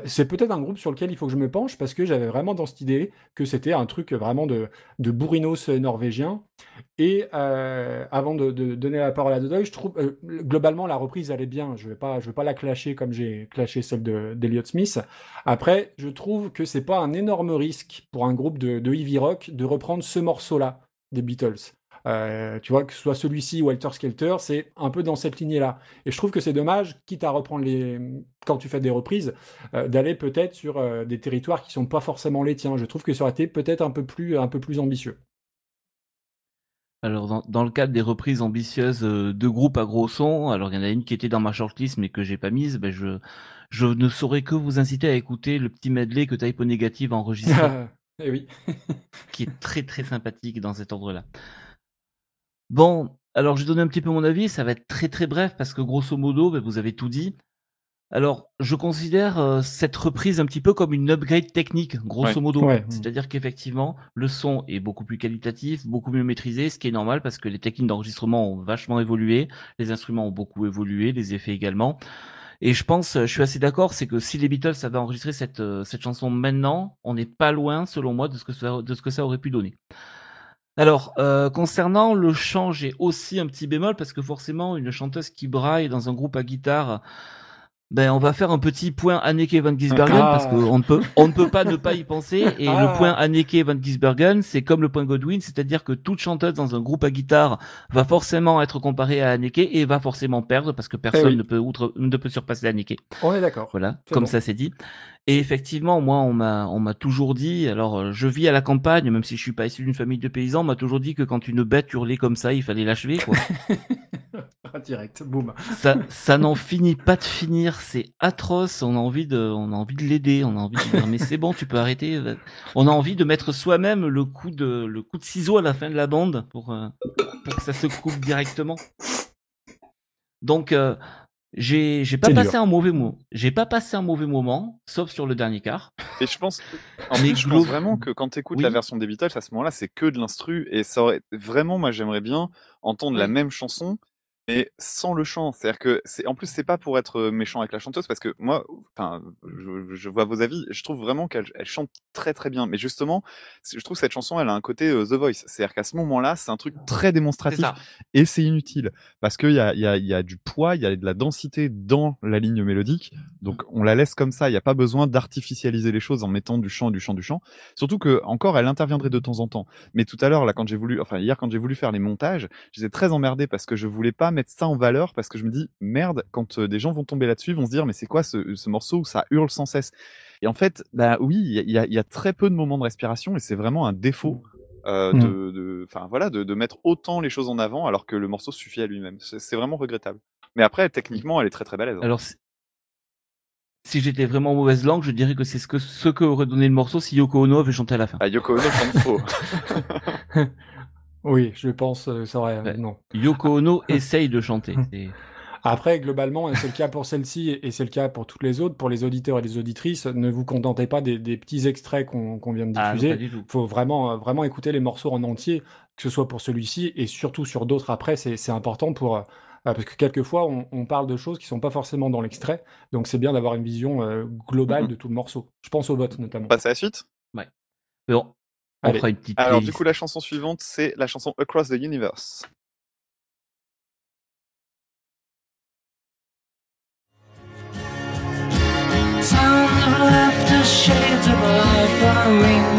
c'est peut-être un groupe sur lequel il faut que je me penche parce que j'avais vraiment dans cette idée que c'était un truc vraiment de, de bourrinos norvégien. Et avant de, donner la parole à Dodoy, je trouve globalement la reprise est bien. Je vais pas, je vais pas la clasher comme j'ai clashé celle de Smith. Après, je trouve que c'est pas un énorme risque pour un groupe de, heavy rock de reprendre ce morceau-là des Beatles. Euh, tu vois, que ce soit celui-ci ou Walter Skelter, c'est un peu dans cette lignée-là. Et je trouve que c'est dommage, quitte à reprendre les, quand tu fais des reprises, euh, d'aller peut-être sur euh, des territoires qui sont pas forcément les tiens. Je trouve que ça aurait été peut-être un peu un peu plus ambitieux. Alors, dans, dans le cadre des reprises ambitieuses euh, de groupes à gros son, alors il y en a une qui était dans ma shortlist mais que j'ai pas mise, ben je, je ne saurais que vous inciter à écouter le petit medley que Typo Negative a enregistré, Eh oui. qui est très très sympathique dans cet ordre-là. Bon, alors je vais donner un petit peu mon avis, ça va être très très bref parce que grosso modo, ben, vous avez tout dit. Alors, je considère euh, cette reprise un petit peu comme une upgrade technique, grosso Ouais. modo. Ouais. C'est-à-dire qu'effectivement, le son est beaucoup plus qualitatif, beaucoup mieux maîtrisé, ce qui est normal parce que les techniques d'enregistrement ont vachement évolué, les instruments ont beaucoup évolué, les effets également. Et je pense, je suis assez d'accord, c'est que si les Beatles avaient enregistré cette, euh, cette chanson maintenant, on n'est pas loin, selon moi, de ce que ça, de ce que ça aurait pu donner. Alors, euh, concernant le chant, j'ai aussi un petit bémol parce que forcément, une chanteuse qui braille dans un groupe à guitare, ben, on va faire un petit point Anneke van Gisbergen Ah. parce qu'on ne peut, on ne peut pas ne pas y penser. Et Ah. le point Anneke van Gisbergen, c'est comme le point Godwin, c'est-à-dire que toute chanteuse dans un groupe à guitare va forcément être comparée à Anneke et va forcément perdre parce que personne Eh oui. ne peut outre, ne peut surpasser Anneke. On est d'accord. Voilà, comme bon. ça c'est dit. Et effectivement, moi, on m'a, on m'a toujours dit, alors euh, je vis à la campagne, même si je suis pas issu d'une famille de paysans, on m'a toujours dit que quand une bête hurlait comme ça, il fallait l'achever, quoi. Direct, boum. ça, ça n'en finit pas de finir, c'est atroce, on a envie de, on a envie de l'aider, on a envie de dire, mais c'est bon, tu peux arrêter. On a envie de mettre soi-même le coup de, le coup de ciseau à la fin de la bande pour, euh, pour que ça se coupe directement. Donc, euh, j'ai, j'ai pas passé dur. un mauvais mot. J'ai pas passé un mauvais moment, sauf sur le dernier quart. Et je pense, en je pense vraiment que quand tu écoutes Oui. la version des Beatles, à ce moment-là, c'est que de l'instru. Et ça aurait vraiment, moi, j'aimerais bien entendre la même chanson, mais sans le chant. C'est-à-dire que, c'est, en plus, c'est pas pour être euh, méchant avec la chanteuse, parce que moi, enfin, je, je vois vos avis, je trouve vraiment qu'elle elle chante très très bien. Mais justement, je trouve que cette chanson, elle a un côté euh, The Voice. C'est-à-dire qu'à ce moment-là, c'est un truc très démonstratif et c'est inutile parce qu'il y a, il y, a, il y a du poids, il y a de la densité dans la ligne mélodique, donc on la laisse comme ça. Il n'y a pas besoin d'artificialiser les choses en mettant du chant, du chant, du chant. Surtout que encore, elle interviendrait de temps en temps. Mais tout à l'heure, là, quand j'ai voulu, enfin hier, quand j'ai voulu faire les montages, j'étais très emmerdé parce que je voulais pas mettre ça en valeur parce que je me dis merde, quand euh, des gens vont tomber là-dessus, ils vont se dire mais c'est quoi ce, ce morceau où ça hurle sans cesse? Et en fait, bah oui, il y a, y y très peu de moments de respiration et c'est vraiment un défaut. euh, Mm. de, enfin voilà, de, de mettre autant les choses en avant alors que le morceau suffit à lui-même. C'est vraiment regrettable. Mais après, techniquement, elle est très très balèze. hein. Alors, si- si j'étais vraiment en mauvaise langue, je dirais que c'est ce que, ce que aurait donné le morceau si Yoko Ono avait chanté à la fin. Ah, Yoko Ono chante faux. Oui, je pense, euh, ça aurait. Ouais. Non. Yoko Ono essaye de chanter. C'est- Après, globalement, et c'est le cas pour celle-ci et c'est le cas pour toutes les autres, pour les auditeurs et les auditrices, ne vous contentez pas des, des petits extraits qu'on vient de Ah, diffuser. tout. faut vraiment, euh, vraiment écouter les morceaux en entier, que ce soit pour celui-ci et surtout sur d'autres après. C'est c'est important pour. euh, parce que quelquefois, on, on parle de choses qui sont pas forcément dans l'extrait. Donc, c'est bien d'avoir une vision euh, globale de tout le morceau. Je pense au vote notamment. Passe à la suite? Mais bon, on Allez. fera une petite Alors, du coup, la chanson suivante, c'est la chanson Across the Universe. Sounds of laughter, shades of life are ringing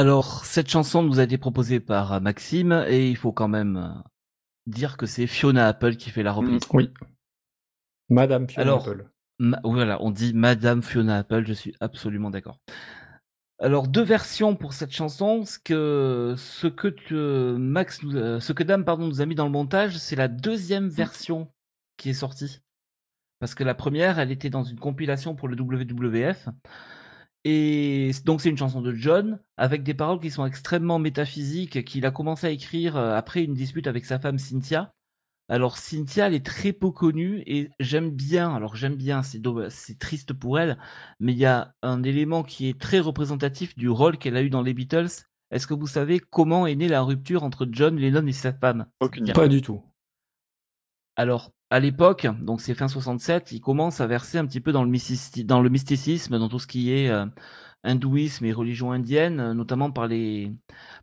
Alors, cette chanson nous a été proposée par euh, Maxime et il faut quand même euh, dire que c'est Fiona Apple qui fait la reprise. Oui. Madame Fiona Alors, Apple. Ma- voilà, on dit Madame Fiona Apple, je suis absolument d'accord. Alors deux versions pour cette chanson. Ce que ce que tu- Max, nous, euh, ce que Dame pardon nous a mis dans le montage, c'est la deuxième version qui est sortie. Parce que la première, elle était dans une compilation pour le WWF. Et donc c'est une chanson de John avec des paroles qui sont extrêmement métaphysiques qu'il a commencé à écrire euh, après une dispute avec sa femme Cynthia. Alors Cynthia, elle est très peu connue et j'aime bien. Alors j'aime bien, c'est do- c'est triste pour elle, mais il y a un élément qui est très représentatif du rôle qu'elle a eu dans les Beatles. Est-ce que vous savez comment est née la rupture entre John Lennon et sa femme Aucune idée. Pas du tout. Alors, à l'époque, donc c'est fin 67, il commence à verser un petit peu dans le, mystici- dans le mysticisme, dans tout ce qui est euh, hindouisme et religion indienne, euh, notamment par les,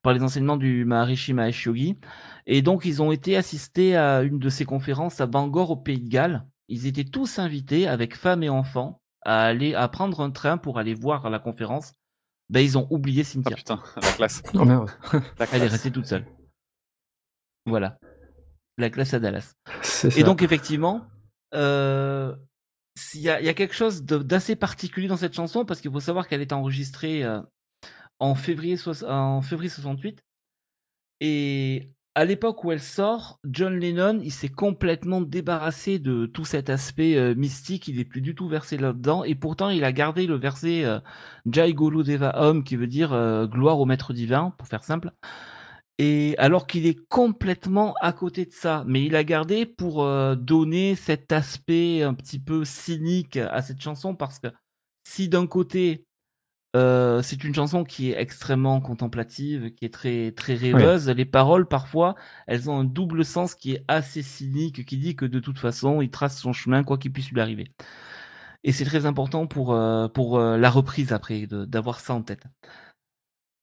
par les enseignements du Maharishi Mahesh Yogi. Et donc, ils ont été assistés à une de ces conférences à Bangor, au Pays de Galles. Ils étaient tous invités, avec femmes et enfants, à aller à prendre un train pour aller voir la conférence. Ben, ils ont oublié Ah Cynthia. putain, la classe. Oh merde. La Elle est restée toute seule. Voilà. La classe à Dallas. Et donc effectivement, euh, il y, a, il y a quelque chose d'assez particulier dans cette chanson parce qu'il faut savoir qu'elle est enregistrée euh, en février soix- en février 68 et à l'époque où elle sort, John Lennon il s'est complètement débarrassé de tout cet aspect euh, mystique, il est plus du tout versé là-dedans et pourtant il a gardé le verset euh, Jai Guru Deva Om qui veut dire gloire au maître divin pour faire simple. Et alors qu'il est complètement à côté de ça, mais il a gardé pour euh, donner cet aspect un petit peu cynique à cette chanson parce que si d'un côté euh, c'est une chanson qui est extrêmement contemplative, qui est très très rêveuse, les paroles parfois elles ont un double sens qui est assez cynique, qui dit que de toute façon il trace son chemin quoi qu'il puisse lui arriver. Et c'est très important pour euh, pour euh, la reprise après d'avoir ça en tête.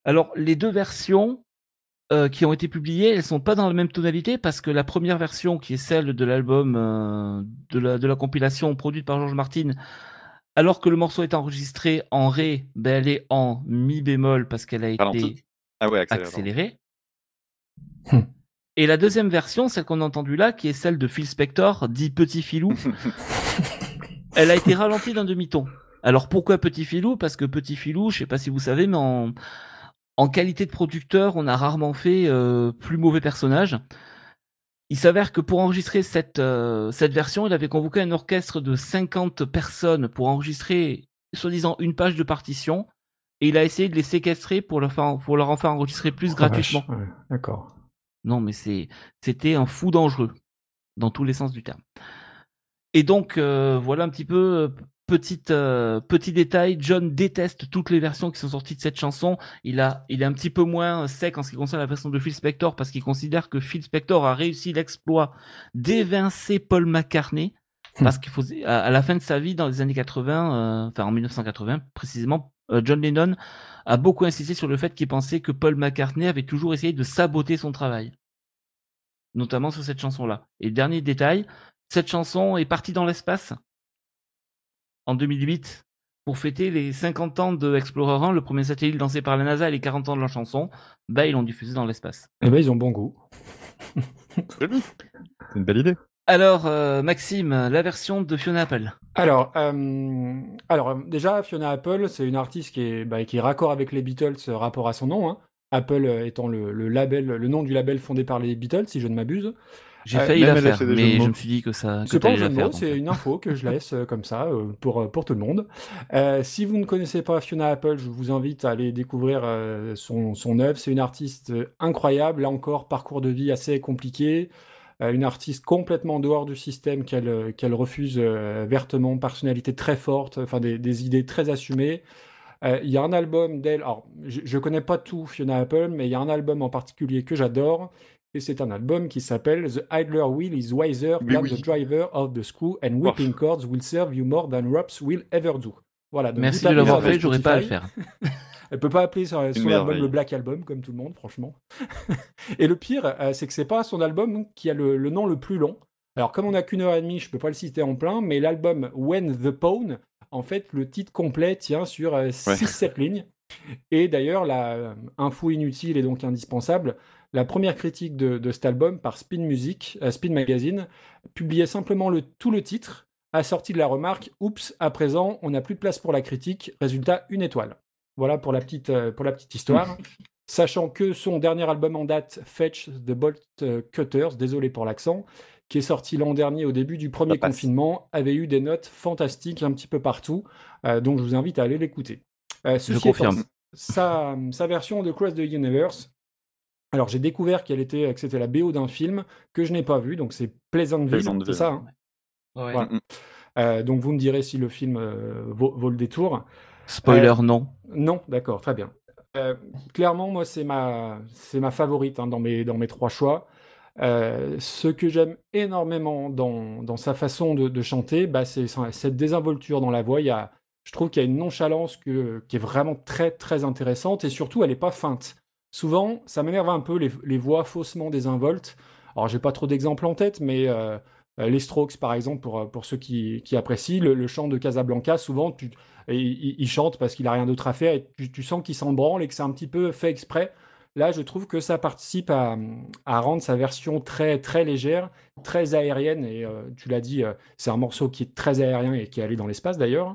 Alors les deux versions euh, qui ont été publiées, elles sont pas dans la même tonalité parce que la première version, qui est celle de l'album euh, de, la, de la compilation produite par George Martin, alors que le morceau est enregistré en ré, ben elle est en mi bémol parce qu'elle a été. Ah ouais, accélérée. Hmm. Et la deuxième version, celle qu'on a entendue là, qui est celle de Phil Spector, dit Petit Filou, elle a été ralentie d'un demi-ton. Alors pourquoi Petit Filou? Parce que Petit Filou, je sais pas si vous savez, mais en, en qualité de producteur, on a rarement fait euh, plus mauvais personnage. Il s'avère que pour enregistrer cette, euh, cette version, il avait convoqué un orchestre de 50 personnes pour enregistrer, soi-disant, une page de partition. et il a essayé de les séquestrer pour leur faire, pour leur en faire enregistrer plus Oh, gratuitement. Ouais, D'accord. Non, mais c'était un fou dangereux, dans tous les sens du terme. Et donc, euh, voilà un petit peu, petite, euh, petit détail, John déteste toutes les versions qui sont sorties de cette chanson. Il, a, il est un petit peu moins sec en ce qui concerne la version de Phil Spector, parce qu'il considère que Phil Spector a réussi l'exploit d'évincer Paul McCartney, parce qu'il faut, à, à la fin de sa vie, dans les années 80, euh, enfin en 1980 précisément, euh, John Lennon a beaucoup insisté sur le fait qu'il pensait que Paul McCartney avait toujours essayé de saboter son travail notamment sur cette chanson-là. Et dernier détail, cette chanson est partie dans l'espace en 2008 pour fêter les 50 ans de Explorer 1, le premier satellite lancé par la NASA et les 40 ans de la chanson. Bah, ils l'ont diffusé dans l'espace. Eh ben, ils ont bon goût. C'est une belle idée. Alors, euh, Maxime, la version de Fiona Apple. Alors, euh, alors euh, déjà, Fiona Apple, c'est une artiste qui est, bah, qui est raccord avec les Beatles, rapport à son nom. hein. Apple étant le, le label, le nom du label fondé par les Beatles, si je ne m'abuse. J'ai Euh, failli la faire, mais je me suis dit que ça. C'est pas un jeu de mots, c'est euh. une info que je laisse euh, comme ça pour, pour tout le monde. Euh, si vous ne connaissez pas Fiona Apple, je vous invite à aller découvrir son, son œuvre. C'est une artiste incroyable, là encore, parcours de vie assez compliqué. Une artiste complètement en dehors du système qu'elle qu'elle refuse vertement, personnalité très forte, enfin des, des idées très assumées. Euh, Il y a un album d'elle, alors je, je connais pas tout Fiona Apple, mais il y a un album en particulier que j'adore, et c'est un album qui s'appelle The Idler Wheel is wiser Mais than oui. the driver of the screw and whipping cords will serve you more than ropes will ever do. Voilà, donc Merci de l'avoir fait, j'aurais pas à le faire. Elle peut pas appeler son album le Black Album comme tout le monde, franchement. et le pire, euh, c'est que c'est pas son album qui a le, le nom le plus long. Alors comme on n'a qu'une heure et demie, je peux pas le citer en plein, mais l'album When the Pawn, en fait, le titre complet tient sur 6-7 lignes. Et d'ailleurs, la euh, info inutile et donc indispensable, la première critique de, de cet album par Spin Music, euh, Spin Magazine, publiait simplement le, tout le titre, assorti de la remarque Oups, à présent, on n'a plus de place pour la critique, résultat, une étoile. Voilà pour la petite, euh, pour la petite histoire. Sachant que son dernier album en date, Fetch the Bolt Cutters, désolé pour l'accent, qui est sorti l'an dernier au début du premier confinement, avait eu des notes fantastiques un petit peu partout. Euh, donc je vous invite à aller l'écouter. Euh, étant, confirme. Sa, sa version de Cross the Universe, alors j'ai découvert qu'elle était, que c'était la BO d'un film que je n'ai pas vu, donc c'est Pleasantville, Pleasantville. c'est ça hein? Ouais. Voilà. Euh, donc vous me direz si le film euh, vaut, vaut le détour. Spoiler, Euh, non. Non, d'accord, très bien. Euh, clairement, moi, c'est ma, c'est ma favorite hein, dans, mes, dans mes trois choix. Euh, ce que j'aime énormément dans, dans sa façon de, de chanter, bah, c'est cette désinvolture dans la voix. Il y a, je trouve qu'il y a une nonchalance que, qui est vraiment très, très intéressante et surtout, elle n'est pas feinte. Souvent, ça m'énerve un peu les, voix faussement désinvoltes. Alors, j'ai pas trop d'exemples en tête, mais euh, euh, les Strokes, par exemple, pour, pour ceux qui, qui apprécient, le, chant de Casablanca, souvent, tu, il, chante parce qu'il a rien d'autre à faire et tu, sens qu'il s'en branle et que c'est un petit peu fait exprès. Là, je trouve que ça participe à, à rendre sa version très, très légère, très aérienne. Et euh, tu l'as dit, euh, c'est un morceau qui est très aérien et qui est allé dans l'espace d'ailleurs.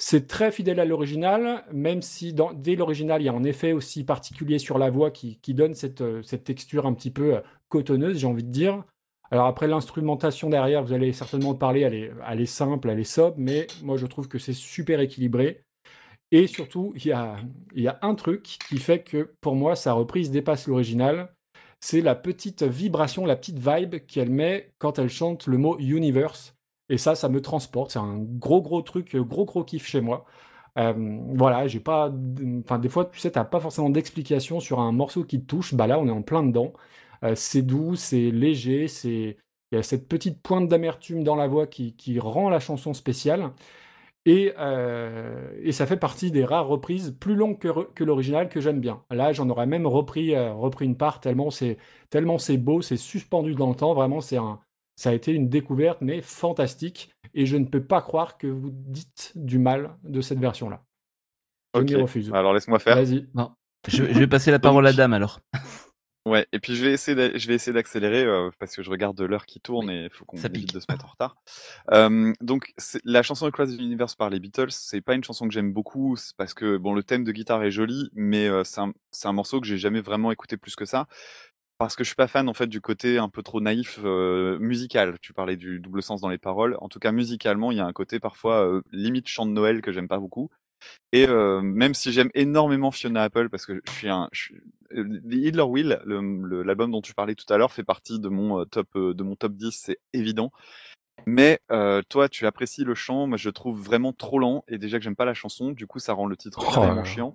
C'est très fidèle à l'original, même si dès l'original, il y a un effet aussi particulier sur la voix qui, donne cette, euh, cette texture un petit peu euh, cotonneuse, j'ai envie de dire. Alors après, l'instrumentation derrière, vous allez certainement parler, elle est, simple, elle est sobre, mais moi je trouve que c'est super équilibré. Et surtout, il y a, y a un truc qui fait que pour moi, sa reprise dépasse l'original. C'est la petite vibration, la petite vibe qu'elle met quand elle chante le mot universe. Et ça, ça me transporte. C'est un gros, gros truc, gros, gros kiff chez moi. Euh, voilà, j'ai pas. Enfin, des fois, tu sais, t'as pas forcément d'explication sur un morceau qui te touche. Bah là, on est en plein dedans. Euh, c'est doux, c'est léger, c'est. Il y a cette petite pointe d'amertume dans la voix qui, rend la chanson spéciale. Et, euh, ça fait partie des rares reprises plus longues que, l'original que j'aime bien. Là, j'en aurais même repris, euh, repris une part tellement c'est tellement c'est beau, c'est suspendu dans le temps. Vraiment, c'est un, ça a été une découverte, mais fantastique. Et je ne peux pas croire que vous dites du mal de cette version-là. Je Ok. m'y refuse. Alors laisse-moi faire. Vas-y. Non. Je, je vais passer la parole à Dame alors. Ouais, et puis je vais essayer d'a- je vais essayer d'accélérer euh, parce que je regarde l'heure qui tourne et il faut qu'on Ça évite pique. de se mettre en retard. Euh, donc la chanson Across the Universe par les Beatles, c'est pas une chanson que j'aime beaucoup c'est parce que bon le thème de guitare est joli, mais euh, c'est un, c'est un morceau que j'ai jamais vraiment écouté plus que ça parce que je suis pas fan en fait du côté un peu trop naïf euh, musical. Tu parlais du double sens dans les paroles. En tout cas musicalement, il y a un côté parfois euh, limite chant de Noël que j'aime pas beaucoup. Et euh, même si j'aime énormément Fiona Apple parce que je suis un, je suis- euh, The Hitler Will, l'album dont tu parlais tout à l'heure, fait partie de mon euh, top euh, de mon top 10, c'est évident. Mais euh, toi, tu apprécies le chant, moi je le trouve vraiment trop lent et déjà que j'aime pas la chanson, du coup ça rend le titre Oh là là. chiant.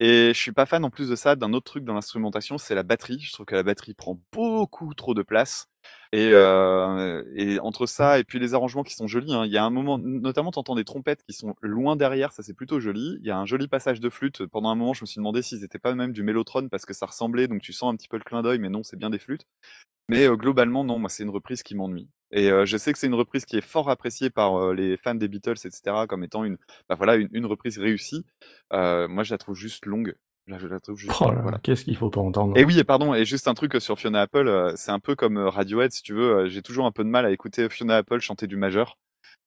Et je suis pas fan en plus de ça d'un autre truc dans l'instrumentation, c'est la batterie. Je trouve que la batterie prend beaucoup trop de place. Et, euh, et entre ça et puis les arrangements qui sont jolis, hein, il y a un moment, notamment t'entends des trompettes qui sont loin derrière, ça c'est plutôt joli. Il y a un joli passage de flûte. Pendant un moment, je me suis demandé s'ils étaient pas même du mélotron parce que ça ressemblait, donc tu sens un petit peu le clin d'œil, mais non, c'est bien des flûtes. Mais euh, globalement, non, moi c'est une reprise qui m'ennuie. Et euh, je sais que c'est une reprise qui est fort appréciée par euh, les fans des Beatles, etc., comme étant une, bah voilà, une, une reprise réussie. Euh, moi, je la trouve juste longue. La, je la trouve juste Oh là là, voilà. qu'est-ce qu'il faut pas entendre. Et oui, et pardon, et juste un truc sur Fiona Apple, euh, c'est un peu comme Radiohead, si tu veux. J'ai toujours un peu de mal à écouter Fiona Apple chanter du majeur.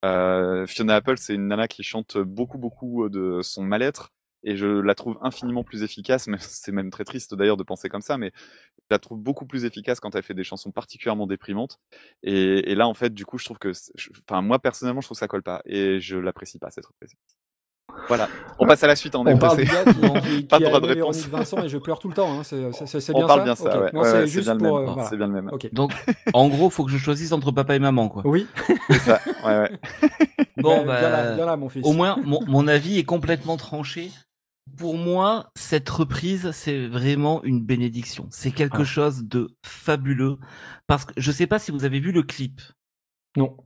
Euh, Fiona Apple, c'est une nana qui chante beaucoup, beaucoup de son mal-être, et je la trouve infiniment plus efficace. Mais c'est même très triste d'ailleurs de penser comme ça, mais je la trouve beaucoup plus efficace quand elle fait des chansons particulièrement déprimantes. Et, et là, en fait, du coup, je trouve que, enfin, moi personnellement, je trouve que ça colle pas, et je l'apprécie pas cette reprise. Voilà. On passe à la suite. hein, On, est On parle du pressé. gars qui, qui, Pas a droit de réponse. Vincent et je pleure tout le temps. Hein. C'est c'est- c'est On bien parle ça bien ça, ouais. C'est ouais, c'est juste bien le pour. même. euh, voilà. C'est bien le même. Ok. Donc, en gros, faut que je choisisse entre papa et maman, quoi. Oui. C'est ça. Ouais, ouais. Bon, bah, viens là, viens là, mon fils. au moins, mon, mon avis est complètement tranché. Pour moi, cette reprise, c'est vraiment une bénédiction. C'est quelque Ah. chose de fabuleux. Parce que je sais pas si vous avez vu le clip. Non.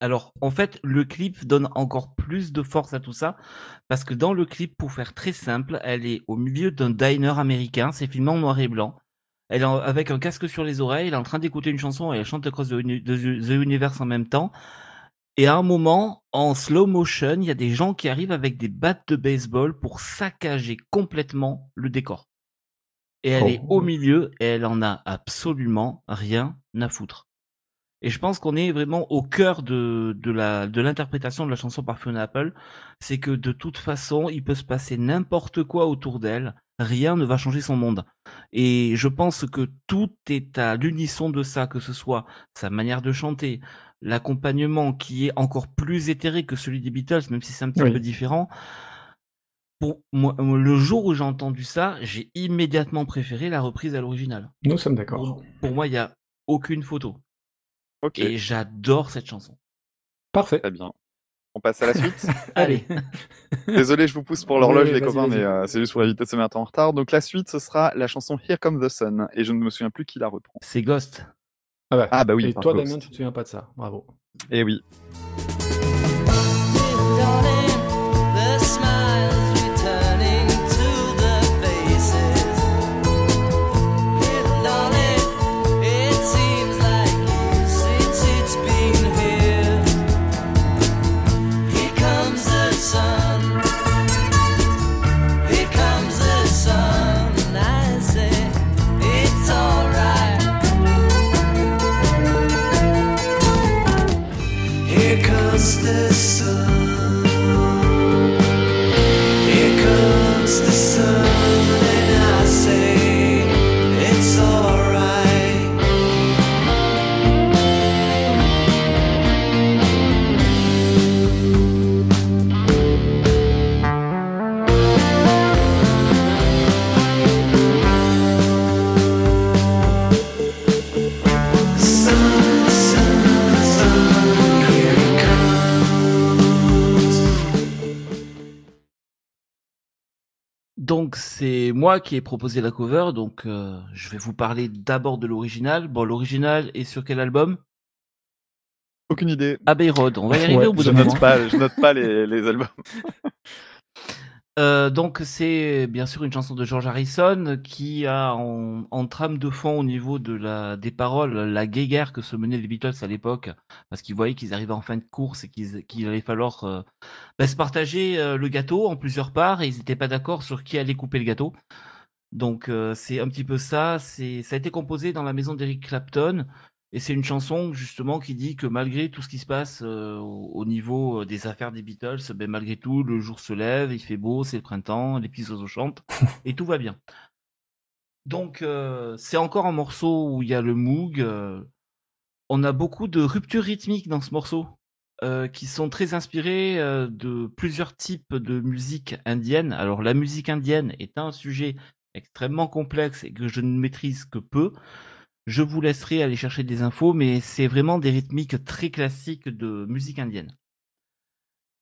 Alors, en fait, le clip donne encore plus de force à tout ça, parce que dans le clip, pour faire très simple, elle est au milieu d'un diner américain, c'est filmé en noir et blanc. Elle est avec un casque sur les oreilles, elle est en train d'écouter une chanson et elle chante Across the, Uni- the- the Universe en même temps. Et à un moment, en slow motion, il y a des gens qui arrivent avec des battes de baseball pour saccager complètement le décor. Et elle Oh. est au milieu et elle en a absolument rien à foutre. Et je pense qu'on est vraiment au cœur de, de la de l'interprétation de la chanson par Fiona Apple. C'est que de toute façon, il peut se passer n'importe quoi autour d'elle. Rien ne va changer son monde. Et je pense que tout est à l'unisson de ça, que ce soit sa manière de chanter, l'accompagnement qui est encore plus éthéré que celui des Beatles, même si c'est un petit Oui. peu différent. Pour moi, le jour où j'ai entendu ça, j'ai immédiatement préféré la reprise à l'original. Nous sommes d'accord. Pour, pour moi, il n'y a aucune photo. Ok. Et j'adore cette chanson. Parfait. Très bien. On passe à la suite. Allez. Désolé, je vous pousse pour l'horloge, Oui, les copains, mais euh, c'est juste pour éviter de se mettre en retard. Donc la suite, ce sera la chanson Here Comes the Sun, et je ne me souviens plus qui la reprend. C'est Ghost. Ah, bah. Ah bah oui. Et toi, Ghost. Damien, tu te souviens pas de ça. Bravo. Eh oui. Donc c'est moi qui ai proposé la cover, donc euh, je vais vous parler d'abord de l'original. Bon, l'original est sur quel album? Aucune idée. Abbey Road. On va y arriver Ouais, au bout Je d'un moment. note pas, je note pas les, les albums. Euh, donc c'est bien sûr une chanson de George Harrison qui a en, trame de fond au niveau de la des paroles la guéguerre que se menaient les Beatles à l'époque parce qu'ils voyaient qu'ils arrivaient en fin de course et qu'il allait falloir euh, bah, se partager euh, le gâteau en plusieurs parts et ils n'étaient pas d'accord sur qui allait couper le gâteau. Donc c'est un petit peu ça. Ça a été composé dans la maison d'Eric Clapton et c'est une chanson justement qui dit que malgré tout ce qui se passe euh, au, au niveau des affaires des Beatles, ben, malgré tout, le jour se lève, il fait beau, c'est le printemps, les petits oiseaux chantent et tout va bien. Donc euh, c'est encore un morceau où il y a le moog. euh, on a beaucoup de ruptures rythmiques dans ce morceau. qui sont très inspirés euh, de plusieurs types de musique indienne. Alors la musique indienne est un sujet extrêmement complexe et que je ne maîtrise que peu. Je vous laisserai aller chercher des infos, mais c'est vraiment des rythmiques très classiques de musique indienne.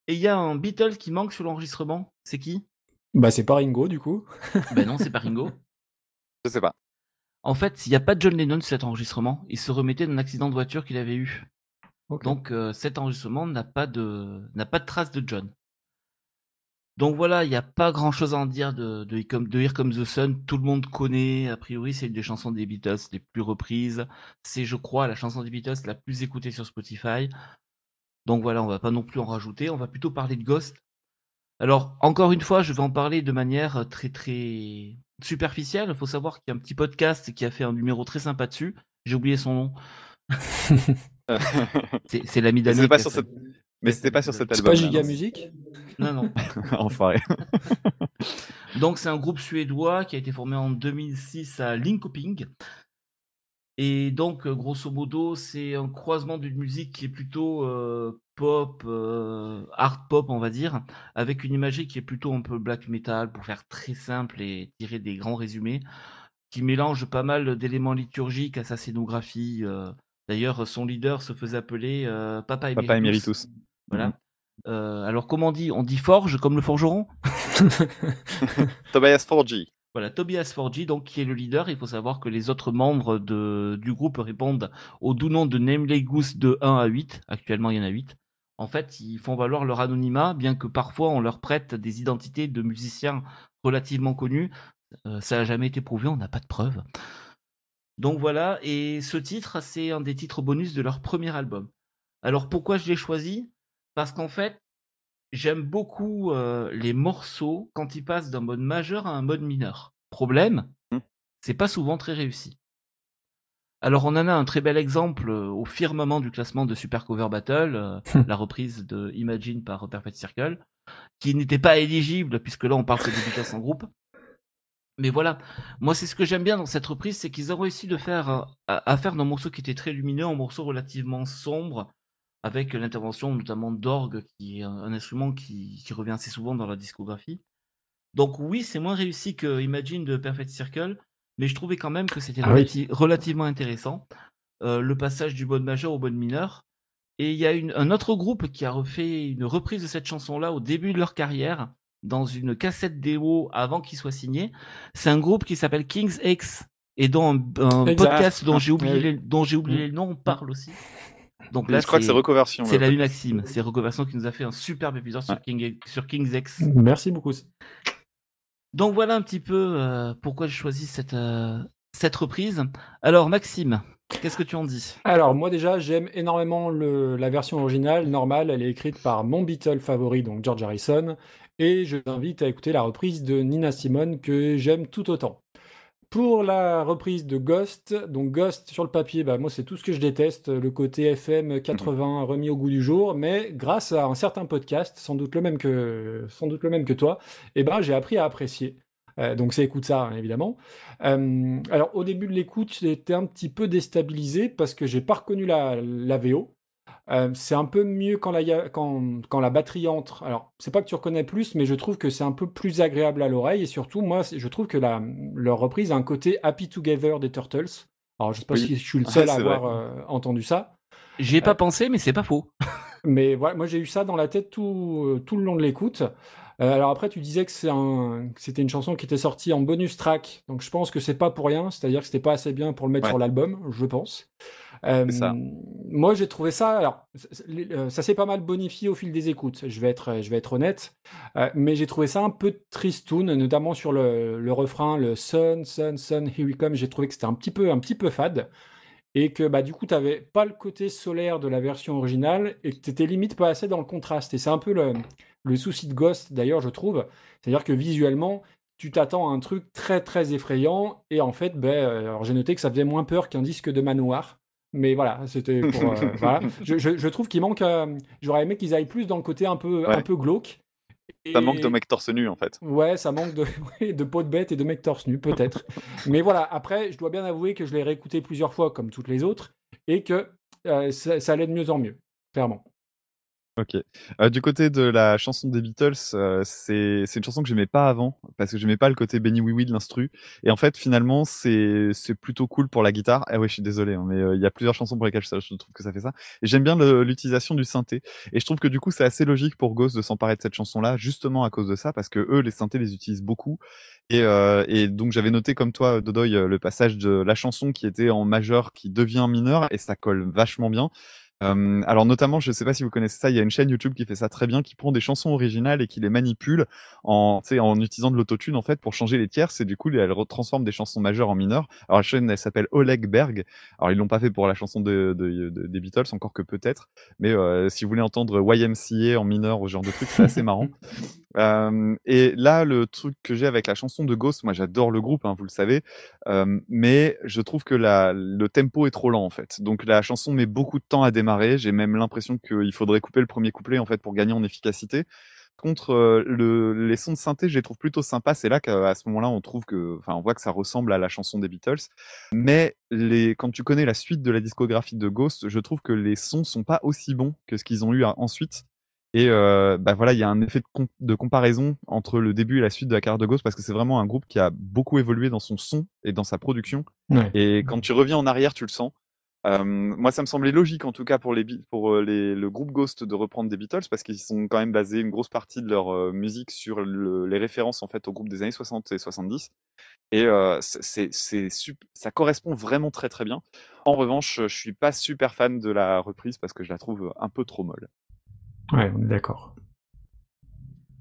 Et il y a un Beatle qui manque sur l'enregistrement. C'est qui? Bah, c'est pas Ringo, du coup. Ben non, c'est pas Ringo. Je sais pas. En fait, il n'y a pas de John Lennon sur cet enregistrement. Il se remettait d'un accident de voiture qu'il avait eu. Donc euh, cet enregistrement n'a pas de n'a pas de trace de John. Donc voilà, il n'y a pas grand chose à en dire de, de, Here Come- de Here Comes the Sun. Tout le monde connaît. A priori, c'est une des chansons des Beatles les plus reprises. C'est, je crois, la chanson des Beatles la plus écoutée sur Spotify. Donc voilà, on va pas non plus en rajouter. On va plutôt parler de Ghost. Alors, encore une fois, je vais en parler de manière très très superficielle. Il faut savoir qu'il y a un petit podcast qui a fait un numéro très sympa dessus. J'ai oublié son nom. C'est l'ami Mais d'Anne. c'était pas sur cette- Mais c'était pas sur cet C'est album. pas Giga Music Non, non. Enfoiré. Donc c'est un groupe suédois qui a été formé en 2006 à Linkoping. Et donc euh, grosso modo c'est un croisement d'une musique qui est plutôt euh, pop, euh, art pop on va dire, avec une imagerie qui est plutôt un peu black metal pour faire très simple et tirer des grands résumés, qui mélange pas mal d'éléments liturgiques à sa scénographie. euh. D'ailleurs son leader se faisait appeler euh, Papa Emeritus. Papa Emeritus. Voilà. Mhm. Euh, alors comment on dit On dit forge comme le forgeron? Tobias Forgy. Voilà, Tobias Forgy, donc, qui est le leader. Il faut savoir que les autres membres de, du groupe répondent au doux nom de Namely Goose de 1 à 8. Actuellement, il y en a 8. En fait, ils font valoir leur anonymat, bien que parfois on leur prête des identités de musiciens relativement connus. Euh, ça n'a jamais été prouvé, on n'a pas de preuves. Donc voilà, et ce titre, c'est un des titres bonus de leur premier album. Alors pourquoi je l'ai choisi? Parce qu'en fait, j'aime beaucoup euh, les morceaux quand ils passent d'un mode majeur à un mode mineur. Problème, Hmm. c'est pas souvent très réussi. Alors on en a un très bel exemple euh, au firmament du classement de Super Cover Battle, euh, la reprise de Imagine par Perfect Circle, qui n'était pas éligible puisque là on parle Beatles en groupe. Mais voilà, moi c'est ce que j'aime bien dans cette reprise, c'est qu'ils ont réussi de faire à, à faire d'un morceau qui était très lumineux un morceau relativement sombre, avec l'intervention notamment d'orgue, qui est un, instrument qui, qui revient assez souvent dans la discographie. Donc oui, c'est moins réussi que Imagine de Perfect Circle, mais je trouvais quand même que c'était Ah oui. relativement intéressant. Euh, le passage du mode majeur au mode mineur. Et il y a une- un autre groupe qui a refait une reprise de cette chanson-là au début de leur carrière, dans une cassette démo avant qu'ils soient signés. C'est un groupe qui s'appelle King's X, et dont un, podcast dont j'ai oublié, Oui. les- dont j'ai oublié le nom on parle aussi. Donc là, je crois que c'est Recoversion. c'est. Maxime, c'est Recoversion qui nous a fait un superbe épisode sur. King, sur King's X. Merci beaucoup. Donc voilà un petit peu euh, pourquoi j'ai choisi cette, euh, cette reprise. Alors Maxime, qu'est-ce que tu en dis? Alors, moi déjà, j'aime énormément le- la version originale, normale. Elle est écrite par mon Beatle favori, donc George Harrison. Et je t'invite à écouter la reprise de Nina Simone que j'aime tout autant. Pour la reprise de Ghost, donc Ghost sur le papier, bah, moi c'est tout ce que je déteste, le côté FM 80 remis au goût du jour, mais grâce à un certain podcast, sans doute le même que, sans doute le même que toi, eh ben, j'ai appris à apprécier. Euh, donc c'est écoute ça, hein, évidemment. Euh, alors au début de l'écoute, j'étais un petit peu déstabilisé parce que j'ai pas reconnu la, la VO. Euh, c'est un peu mieux quand la, quand, quand la batterie entre. Alors, c'est pas que tu reconnais plus, mais je trouve que c'est un peu plus agréable à l'oreille. Et surtout, moi, je trouve que la, leur reprise a un côté Happy Together des Turtles. Alors, je sais pas Oui. si je suis le Ah, seul à avoir euh, entendu ça. J'y ai pas pensé, mais c'est pas faux. Mais voilà, moi j'ai eu ça dans la tête tout, euh, tout le long de l'écoute. Euh, alors après, tu disais que un, c'était une chanson qui était sortie en bonus track, donc je pense que c'est pas pour rien, c'est-à-dire que c'était pas assez bien pour le mettre Ouais. sur l'album, je pense. Euh. Moi j'ai trouvé ça, alors euh, ça s'est pas mal bonifié au fil des écoutes, je vais être, je vais être honnête, Euh, mais j'ai trouvé ça un peu tristoun, notamment sur le, le refrain, le Sun, Sun, Sun, Here We Come, j'ai trouvé que c'était un petit peu, un petit peu fade et que bah, du coup, tu n'avais pas le côté solaire de la version originale et que tu étais limite pas assez dans le contraste. Et c'est un peu le, le souci de Ghost, d'ailleurs, je trouve. C'est-à-dire que visuellement, tu t'attends à un truc très très effrayant et en fait, alors j'ai noté que ça faisait moins peur qu'un disque de manoir. Mais voilà, c'était pour. euh, voilà. Je, je- je trouve qu'il manque. euh, J'aurais aimé qu'ils aillent plus dans le côté un peu, un peu glauque. Ça manque de Et- mec torse nu en fait. Ouais, ça manque de, peau de bête et de mec torse nu, peut-être. Mais voilà, après, je dois bien avouer que je l'ai réécouté plusieurs fois, comme toutes les autres, et que euh, ça, ça allait de mieux en mieux, clairement. Ok. Euh, du côté de la chanson des Beatles, euh, c'est une chanson que j'aimais pas avant parce que j'aimais pas le côté Benny Oui Oui de l'instru. Et en fait, finalement, c'est c'est plutôt cool pour la guitare. Ah ouais, je suis désolé, hein, mais euh, il y a plusieurs chansons pour lesquelles je, je trouve que ça fait ça. Et j'aime bien l'utilisation du synthé. Et je trouve que du coup, c'est assez logique pour Ghost de s'emparer de cette chanson-là, justement à cause de ça, parce que eux, les synthés les utilisent beaucoup. Et, et donc j'avais noté comme toi, Dodoy, le passage de la chanson qui était en majeur qui devient mineur, et ça colle vachement bien. Euh, alors notamment, je sais pas si vous connaissez ça, il y a une chaîne YouTube qui fait ça très bien, qui prend des chansons originales et qui les manipule en, en utilisant de l'autotune en fait pour changer les tierces et du coup elle retransforme des chansons majeures en mineures. Alors la chaîne elle s'appelle Oleg Berg. Alors ils l'ont pas fait pour la chanson de, de- de- des Beatles encore que peut-être, mais euh, si vous voulez entendre YMCA en mineur ou ce genre de truc, c'est assez marrant. Et là, le truc que j'ai avec la chanson de Ghost, moi j'adore le groupe, hein, vous le savez, mais je trouve que le tempo est trop lent en fait. Donc la chanson met beaucoup de temps à démarrer. J'ai même l'impression qu'il faudrait couper le premier couplet en fait pour gagner en efficacité. Contre le, les sons de synthé, je les trouve plutôt sympas. C'est là qu'à ce moment-là, on trouve que, enfin, on voit que ça ressemble à la chanson des Beatles. Mais quand tu connais la suite de la discographie de Ghost, je trouve que les sons sont pas aussi bons que ce qu'ils ont eu à- ensuite. Et euh, bah voilà, il y a un effet de, com- de comparaison entre le début et la suite de la carrière de Ghost parce que c'est vraiment un groupe qui a beaucoup évolué dans son son et dans sa production. Ouais. Et quand tu reviens en arrière, tu le sens. Euh, moi, ça me semblait logique, en tout cas pour, les, Be- pour euh, les, le groupe Ghost, de reprendre des Beatles, parce qu'ils sont quand même basés une grosse partie de leur euh, musique sur le- les références en fait au groupe des années 60 et 70. Et euh, c'est, ça correspond vraiment très très bien. En revanche, je suis pas super fan de la reprise parce que je la trouve un peu trop molle. Ouais, on est d'accord.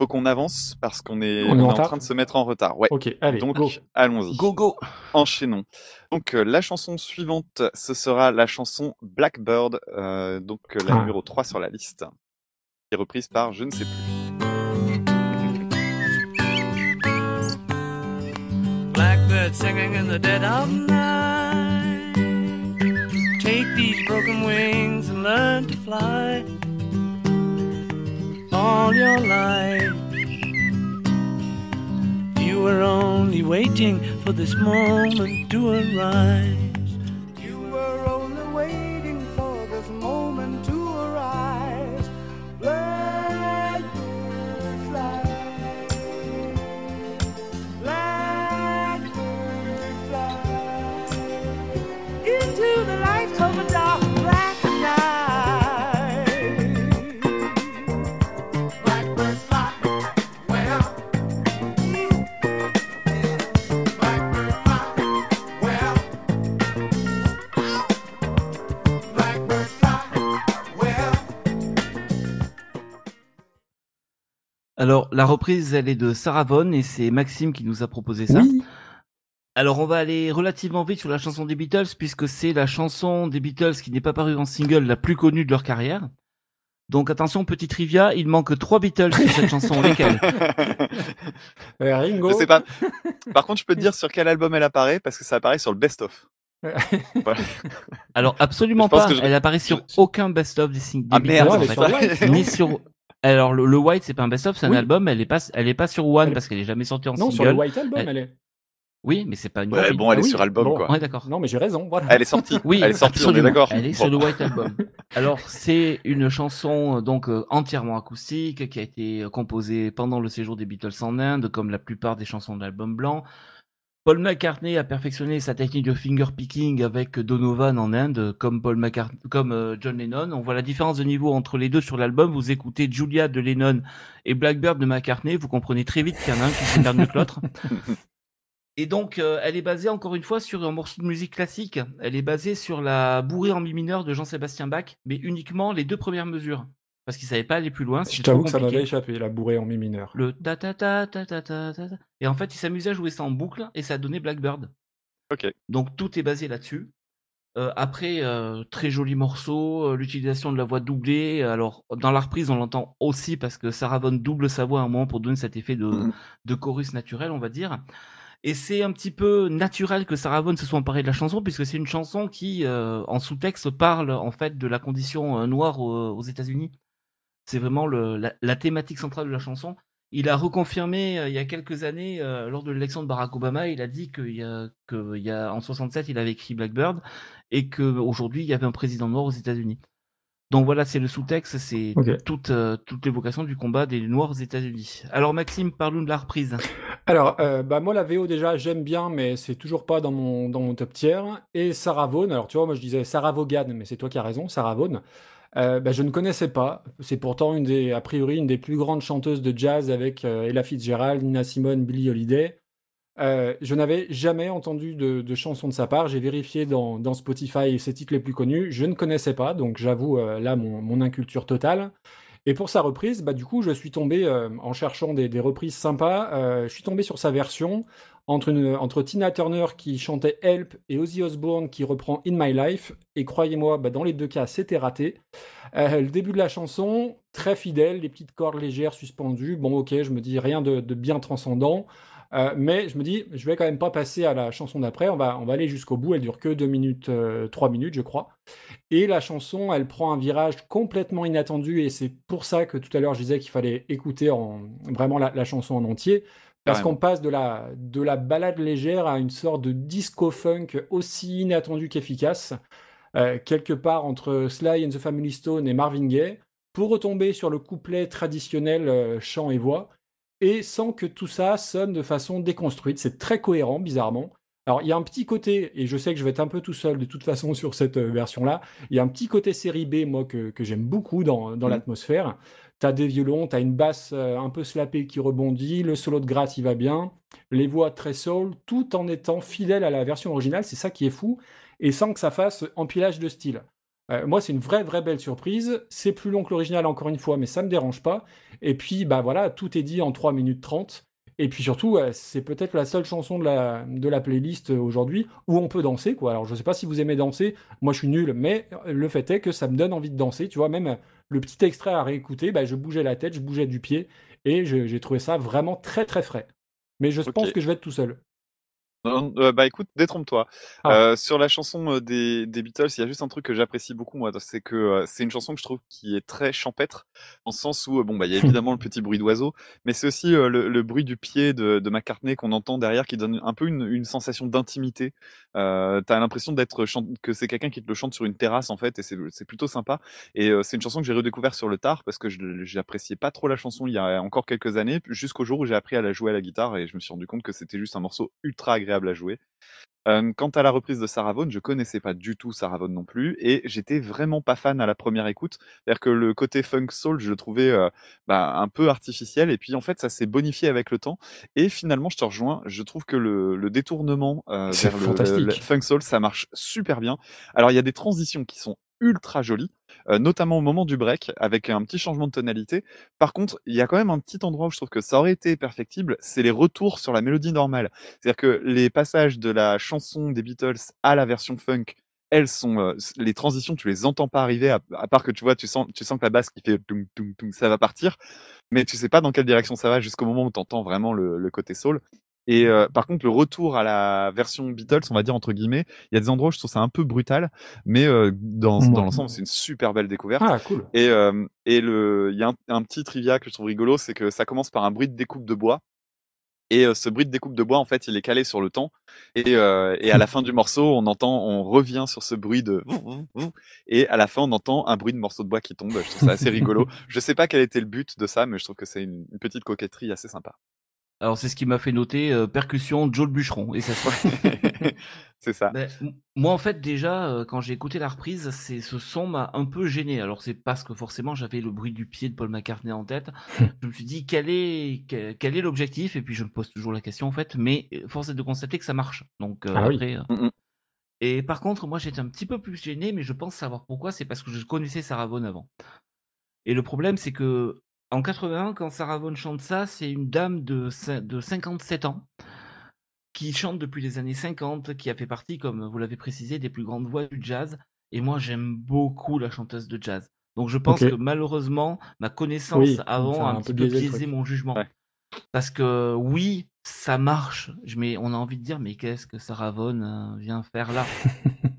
Faut qu'on avance parce qu'on est, On est on est en train de se mettre en retard. Ouais. Ok, allez, Donc, go. allons-y. Go go Enchaînons. Donc, euh, la chanson suivante, ce sera la chanson Blackbird, euh, donc euh, la Ah. numéro 3 sur la liste, qui est reprise par je ne sais plus. Blackbird singing in the dead of night. Take these broken wings and learn to fly. All your life, you were only waiting for this moment to arise. Alors, la reprise, elle est de Sarah Vaughan et c'est Maxime qui nous a proposé ça. Oui. Alors, on va aller relativement vite sur la chanson des Beatles puisque c'est la chanson des Beatles qui n'est pas parue en single la plus connue de leur carrière. Donc, attention, petit trivia, il manque trois Beatles sur cette chanson. Lesquels? Euh, Ringo. Je sais pas. Par contre, je peux te dire sur quel album elle apparaît parce que ça apparaît sur le best-of. Voilà. Alors, absolument pas. je- Elle apparaît sur aucun best-of des, sing- des Ah, Ni sur. Alors, le, le White, c'est pas un best-of, c'est un Oui. album. Elle est pas, elle est pas sur One Elle- parce qu'elle est jamais sortie en Non, sur single. le White Album, Elle- elle est. Oui, mais c'est pas une Ouais, bon, elle Ah est oui, sur album, bon. quoi. Ouais, d'accord. Non, mais j'ai raison, voilà. Elle est sortie. Oui, elle est sortie, on est d'accord. Elle est Bon. sur le White Album. Alors, c'est une chanson donc euh, entièrement acoustique qui a été composée pendant le séjour des Beatles en Inde, comme la plupart des chansons de l'album blanc. Paul McCartney a perfectionné sa technique de finger picking avec Donovan en Inde, comme Paul McCartney, comme euh, John Lennon. On voit la différence de niveau entre les deux sur l'album. Vous écoutez Julia de Lennon et Blackbird de McCartney, vous comprenez très vite qu'il y en a un qui faire mieux que l'autre. Et donc, euh, elle est basée encore une fois sur un morceau de musique classique. Elle est basée sur la bourrée en mi mineur de Jean-Sébastien Bach, mais uniquement les deux premières mesures parce qu'ils savait pas aller plus loin. Je t'avoue que ça m'avait échappé, la bourrée en mi mineur. Le ta ta ta ta ta ta ta. Et en fait, il s'amusait à jouer ça en boucle et ça a donné Blackbird. Ok. Donc tout est basé là-dessus. Euh, après, euh, très joli morceau, euh, l'utilisation de la voix doublée. Alors, dans la reprise, on l'entend aussi parce que Sarah double sa voix à un moment pour donner cet effet de, mmh. de chorus naturel, on va dire. Et c'est un petit peu naturel que Sarah se soit emparée de la chanson puisque c'est une chanson qui, en sous-texte, parle en fait de la condition noire aux États-Unis. C'est vraiment le, la, la thématique centrale de la chanson. Il a reconfirmé euh, il y a quelques années, euh, lors de l'élection de Barack Obama, il a dit qu'il y a, que il y a, en 67, il avait écrit Blackbird et qu'aujourd'hui, il y avait un président noir aux États-Unis. Donc voilà, c'est le sous-texte, c'est toute, euh, toute l'évocation du combat des Noirs aux États-Unis. Alors Maxime, parle-nous de la reprise. Alors, euh, bah moi la VO déjà j'aime bien, mais c'est toujours pas dans mon dans mon top tier. Et Sarah Vaughan, alors tu vois, moi je disais Sarah Vaughan, mais c'est toi qui as raison, Sarah Vaughan. Euh, bah, je ne connaissais pas. C'est pourtant a priori, une des plus grandes chanteuses de jazz avec euh, Ella Fitzgerald, Nina Simone, Billie Holiday. Euh, je n'avais jamais entendu de, chanson de sa part. J'ai vérifié dans, Spotify ses titres les plus connus. Je ne connaissais pas, donc j'avoue là mon, inculture totale. Et pour sa reprise, bah, du coup, je suis tombé, en cherchant des, reprises sympas, je suis tombé sur sa version entre, Tina Turner qui chantait Help et Ozzy Osbourne qui reprend In My Life. Et croyez-moi, bah, dans les deux cas, c'était raté. Euh, le début de la chanson, très fidèle, les petites cordes légères suspendues. Bon, ok, je me dis rien de, bien transcendant. Euh, mais je me dis, je vais quand même pas passer à la chanson d'après. On va, aller jusqu'au bout. Elle dure que 2 minutes, euh, 3 minutes, je crois. Et la chanson, elle prend un virage complètement inattendu. Et c'est pour ça que tout à l'heure, je disais qu'il fallait écouter en, vraiment la chanson en entier. Parce qu'on passe de la, de la balade légère à une sorte de disco-funk aussi inattendu qu'efficace. euh, quelque part entre Sly and the Family Stone et Marvin Gaye, pour retomber sur le couplet traditionnel euh, chant et voix et sans que tout ça sonne de façon déconstruite. C'est très cohérent, bizarrement. Alors, il y a un petit côté, et je sais que je vais être un peu tout seul de toute façon sur cette euh, version-là, il y a un petit côté série B, moi, que, que j'aime beaucoup dans, dans Mhm. l'atmosphère. T'as des violons, t'as une basse euh, un peu slappée qui rebondit, le solo de gratte, il va bien, les voix très soul, tout en étant fidèle à la version originale, c'est ça qui est fou, et sans que ça fasse empilage de style. Euh, moi, c'est une vraie, vraie belle surprise. C'est plus long que l'original, encore une fois, mais ça me dérange pas. Et puis, bah voilà, tout est dit en 3 minutes 30. Et puis surtout, c'est peut-être la seule chanson de la, de la playlist aujourd'hui où on peut danser, quoi. Alors, je sais pas si vous aimez danser, moi je suis nul, mais le fait est que ça me donne envie de danser. Tu vois, même le petit extrait à réécouter, bah, je bougeais la tête, je bougeais du pied, et j'ai trouvé ça vraiment très, très frais. Mais je pense que je vais être tout seul. Euh, bah écoute, détrompe-toi. Ah. Euh, sur la chanson euh, des, des Beatles, il y a juste un truc que j'apprécie beaucoup, moi, c'est que euh, c'est une chanson que je trouve qui est très champêtre, en sens où, bon, bah, il y a évidemment le petit bruit d'oiseau, mais c'est aussi euh, le, le bruit du pied de, de McCartney qu'on entend derrière, qui donne un peu une, une sensation d'intimité. T'as l'impression d'être que c'est quelqu'un qui te le chante sur une terrasse, en fait, et c'est plutôt sympa. Et c'est une chanson que j'ai redécouvert sur le tard, parce que j'appréciais pas trop la chanson il y a encore quelques années, jusqu'au jour où j'ai appris à la jouer à la guitare, et je me suis rendu compte que c'était juste un morceau ultra agréable à jouer. Euh, quant à la reprise de Sarah Vaughan, je connaissais pas du tout Sarah Vaughan non plus, et j'étais vraiment pas fan à la première écoute. C'est-à-dire que le côté funk soul, je le trouvais euh, bah, un peu artificiel, et puis en fait, ça s'est bonifié avec le temps. Et finalement, je te rejoins, je trouve que le, le détournement euh, vers le funk soul, ça marche super bien. Alors, il y a des transitions qui sont ultra jolies, euh, notamment au moment du break, avec un petit changement de tonalité. Par contre, il y a quand même un petit endroit où je trouve que ça aurait été perfectible, c'est les retours sur la mélodie normale. C'est-à-dire que les passages de la chanson des Beatles à la version funk, elles sont euh, les transitions, tu les entends pas arriver, à, à part que tu vois, tu sens, tu sens que la basse qui fait tung tung tung, ça va partir, mais tu sais pas dans quelle direction ça va jusqu'au moment où tu entends vraiment le, le côté soul. Et euh, par contre, le retour à la version Beatles, on va dire entre guillemets, il y a des endroits où je trouve ça un peu brutal, mais euh, dans, dans l'ensemble, c'est une super belle découverte. Ah, cool. Et, euh, et le, il y a un, un petit trivia que je trouve rigolo, c'est que ça commence par un bruit de découpe de bois. Et euh, ce bruit de découpe de bois, en fait, il est calé sur le temps. Et, euh, et à la fin du morceau, on entend, on revient sur ce bruit de et à la fin, on entend un bruit de morceau de bois qui tombe. Je trouve ça assez rigolo. Je sais pas quel était le but de ça, mais je trouve que c'est une, une petite coquetterie assez sympa. Alors c'est ce qui m'a fait noter euh, percussion Joe le bûcheron et ça se c'est ça. Ben, moi en fait déjà euh, quand j'ai écouté la reprise, c'est ce son m'a un peu gêné. Alors c'est parce que forcément j'avais le bruit du pied de Paul McCartney en tête. je me suis dit quel est quel, est l'objectif? Et puis je me pose toujours la question en fait. Mais euh, force est de constater que ça marche. Donc euh, Ah oui. après. mm. Et par contre moi j'étais un petit peu plus gêné, mais je pense savoir pourquoi. C'est parce que je connaissais Sarah Vaughan avant. Et le problème c'est que en 81 quand Sarah Vaughan chante ça, c'est une dame de cin- de 57 ans qui chante depuis les années 50, qui a fait partie, comme vous l'avez précisé, des plus grandes voix du jazz. Et moi, j'aime beaucoup la chanteuse de jazz. Donc je pense que malheureusement, ma connaissance Oui, avant a un petit peu biaisé mon jugement. Ouais. Parce que oui, ça marche. Je, mais on a envie de dire, mais qu'est-ce que Sarah Vaughan euh, vient faire là?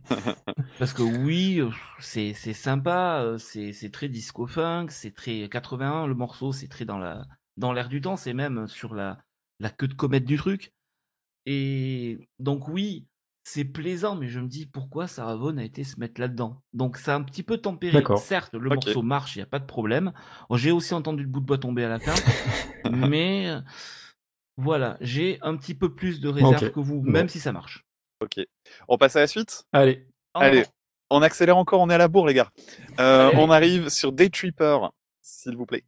Parce que oui, c'est sympa, euh, c'est très disco funk, c'est très 81 le morceau, c'est très dans la dans l'air du temps, c'est même sur la la queue de comète du truc. Et donc oui, c'est plaisant, mais je me dis pourquoi Sarah Vaughan a été se mettre là-dedans? Donc ça a un petit peu tempéré. Certes, le morceau marche, il n'y a pas de problème. J'ai aussi entendu le bout de bois tomber à la fin, mais voilà, j'ai un petit peu plus de réserve que vous, Bon. même si ça marche. Ok. On passe à la suite? Allez. Allez, on accélère encore, on est à la bourre, les gars. Euh, on arrive sur Day Tripper, s'il vous plaît.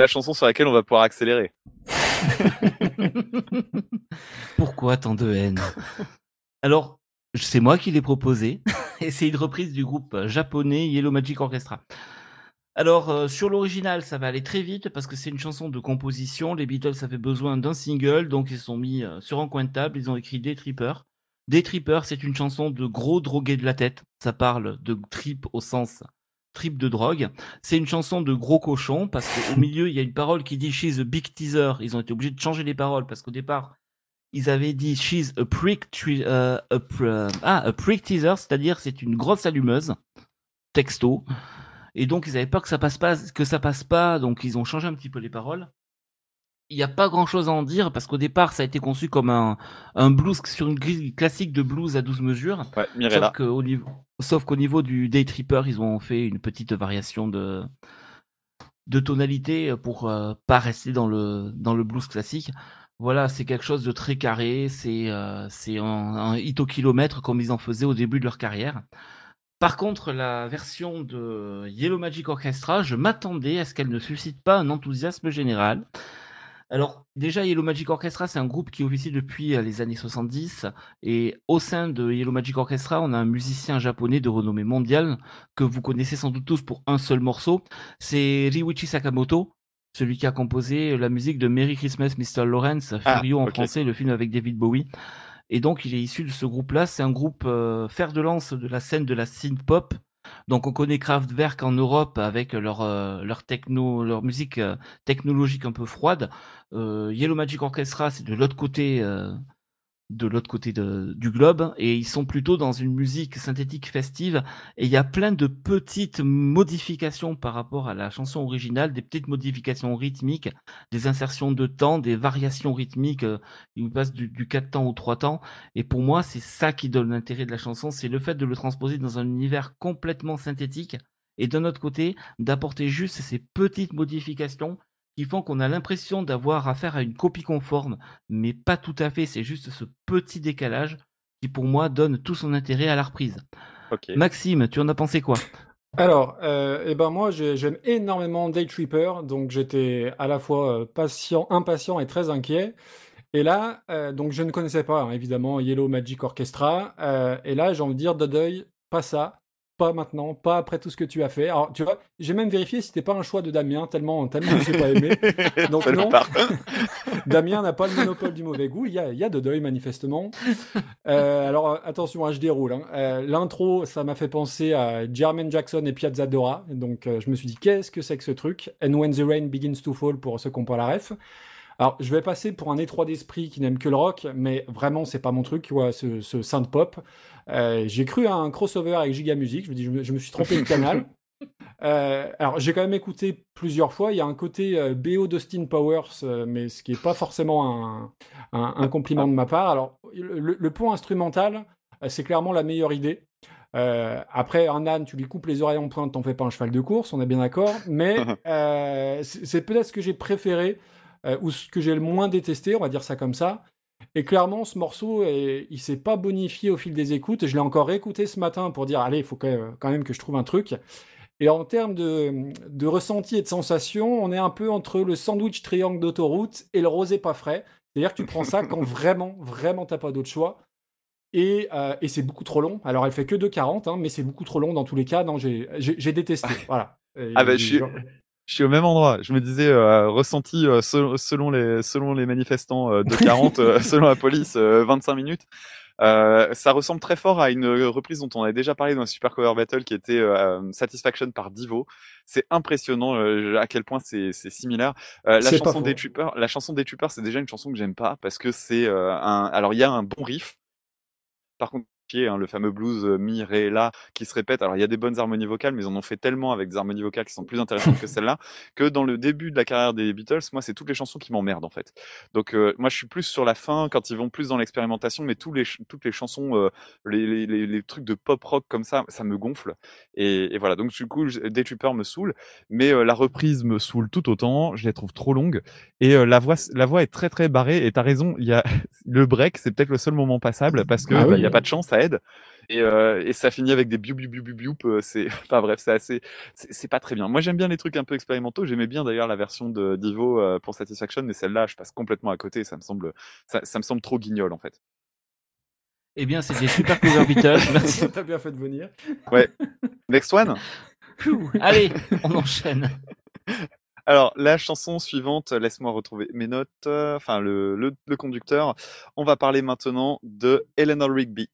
La chanson sur laquelle on va pouvoir accélérer. Pourquoi tant de haine? Alors, c'est moi qui l'ai proposé, et c'est une reprise du groupe japonais Yellow Magic Orchestra. Alors, euh, sur l'original, ça va aller très vite parce que c'est une chanson de composition. Les Beatles avaient besoin d'un single, donc ils sont mis euh, sur un coin de table, ils ont écrit Day Tripper. Day Tripper, c'est une chanson de gros drogués de la tête. Ça parle de trip au sens trip de drogue. C'est une chanson de gros cochon parce qu'au milieu, il y a une parole qui dit She's a big teaser. Ils ont été obligés de changer les paroles parce qu'au départ, ils avaient dit She's a prick, euh, euh, ah, teaser, c'est-à-dire c'est une grosse allumeuse, texto. Et donc ils avaient peur que ça passe pas, que ça passe pas, donc ils ont changé un petit peu les paroles. Il n'y a pas grand-chose à en dire parce qu'au départ ça a été conçu comme un, un blues sur une grille classique de blues à 12 mesures. Ouais, Sauf qu'au niveau, sauf qu'au niveau du Day Tripper, ils ont fait une petite variation de, de tonalité pour euh, pas rester dans le, dans le blues classique. Voilà, c'est quelque chose de très carré, c'est euh, c'est un, un hit au kilomètre comme ils en faisaient au début de leur carrière. Par contre, la version de Yellow Magic Orchestra, je m'attendais à ce qu'elle ne suscite pas un enthousiasme général. Alors, déjà, Yellow Magic Orchestra, c'est un groupe qui officie depuis euh, les années 70. Et au sein de Yellow Magic Orchestra, on a un musicien japonais de renommée mondiale que vous connaissez sans doute tous pour un seul morceau. C'est Ryuichi Sakamoto, celui qui a composé la musique de Merry Christmas Mr. Lawrence, Ah, Furio en français, le film avec David Bowie. Et donc, il est issu de ce groupe-là. C'est un groupe euh, fer de lance de la scène de la synth pop. Donc, on connaît Kraftwerk en Europe avec leur, euh, leur techno, leur musique euh, technologique un peu froide. Euh, Yellow Magic Orchestra, c'est de l'autre côté, de l'autre côté du globe, et ils sont plutôt dans une musique synthétique festive. Et il y a plein de petites modifications par rapport à la chanson originale, des petites modifications rythmiques, des insertions de temps, des variations rythmiques. euh, ils passent du, du 4 temps au 3 temps. Et pour moi, c'est ça qui donne l'intérêt de la chanson, c'est le fait de le transposer dans un univers complètement synthétique. Et d'un autre côté, d'apporter juste ces petites modifications qui font qu'on a l'impression d'avoir affaire à une copie conforme, mais pas tout à fait. C'est juste ce petit décalage qui, pour moi, donne tout son intérêt à la reprise. Ok. Maxime, tu en as pensé quoi? Alors, euh, eh ben moi, j'ai- j'aime énormément Day Tripper, donc j'étais à la fois euh, patient, impatient et très inquiet. Et là, euh, donc je ne connaissais pas, hein, évidemment, Yellow Magic Orchestra. euh, et là, j'ai envie de dire, Dodeuil, pas ça, pas maintenant, pas après tout ce que tu as fait. Alors, tu vois, j'ai même vérifié si c'était pas un choix de Damien, tellement, tellement je n'ai pas aimé. Donc non. Damien n'a pas le monopole du mauvais goût. Il y a, il y a de deuil, manifestement. Euh, alors, attention, hein, je déroule. hein. Euh, L'intro, ça m'a fait penser à Jermaine Jackson et Piazza Dora. Donc, euh, je me suis dit, qu'est-ce que c'est que ce truc? And When the Rain Begins to Fall, pour ceux qui n'ont pas la ref. Alors, je vais passer pour un étroit d'esprit qui n'aime que le rock, mais vraiment, c'est pas mon truc, tu vois, ce, ce synth pop. Euh, j'ai cru à un crossover avec Giga Music. Je me dis, je me, je me suis trompé de canal. Euh, alors, j'ai quand même écouté plusieurs fois. Il y a un côté euh, BO d'Austin Powers, euh, mais ce qui n'est pas forcément un, un- un compliment de ma part. Alors, le, le point instrumental, c'est clairement la meilleure idée. Après, un âne, tu lui coupes les oreilles en pointe, t'en fais pas un cheval de course, on est bien d'accord. Mais c'est peut-être ce que j'ai préféré euh, ou ce que j'ai le moins détesté, on va dire ça comme ça. Et clairement, ce morceau, eh, il s'est pas bonifié au fil des écoutes. Je l'ai encore réécouté ce matin pour dire, allez, il faut que- quand même que je trouve un truc. Et en termes de, de ressenti et de sensation, on est un peu entre le sandwich triangle d'autoroute et le rosé pas frais. C'est-à-dire que tu prends ça quand vraiment, vraiment t'as pas d'autre choix. Et, euh, et c'est beaucoup trop long. Alors elle fait que 2,40, hein, mais c'est beaucoup trop long dans tous les cas. Non, j'ai détesté. Voilà. Et- Ah bah, je suis, je suis au même endroit. Je me disais, euh, ressenti euh, selon, selon, les, selon les manifestants euh, de 40, euh, selon la police, euh, 25 minutes. Euh, ça ressemble très fort à une reprise dont on avait déjà parlé dans le Super Cover Battle qui était euh, Satisfaction par Divo. C'est impressionnant euh, à quel point c'est similaire. Euh, la chanson des. Troopers, la chanson des Troopers, c'est déjà une chanson que j'aime pas parce que c'est euh, un. Alors il y a un bon riff. Par contre, hein, le fameux blues euh, mi ré la qui se répète. Alors il y a des bonnes harmonies vocales, mais ils en ont fait tellement avec des harmonies vocales qui sont plus intéressantes que celle-là que dans le début de la carrière des Beatles, moi c'est toutes les chansons qui m'emmerdent en fait. Donc euh, moi je suis plus sur la fin quand ils vont plus dans l'expérimentation, mais tous les toutes les chansons, euh, les, les, trucs de pop rock comme ça, ça me gonfle. Et, et voilà. Donc du coup, Day Trooper me saoule, mais euh, la reprise me saoule tout autant. Je les trouve trop longues et la voix la voix est très très barrée. Et t'as raison, il y a le break, c'est peut-être le seul moment passable parce que Ah bah, oui. il y a pas de chance, ça aide. Et, euh, et ça finit avec des biou biou biou biou biou. euh, C'est, enfin bref, c'est assez, c'est pas très bien. Moi j'aime bien les trucs un peu expérimentaux. J'aimais bien d'ailleurs la version de Divo euh, pour Satisfaction, mais celle-là, je passe complètement à côté. Ça me semble, ça, ça me semble trop guignol en fait. Eh bien, c'était super cover Beatles. Merci. T'as bien fait de venir. Ouais. Next one. Allez, on enchaîne. Alors, la chanson suivante, laisse-moi retrouver mes notes, euh, enfin le, le, le conducteur. On va parler maintenant de Eleanor Rigby.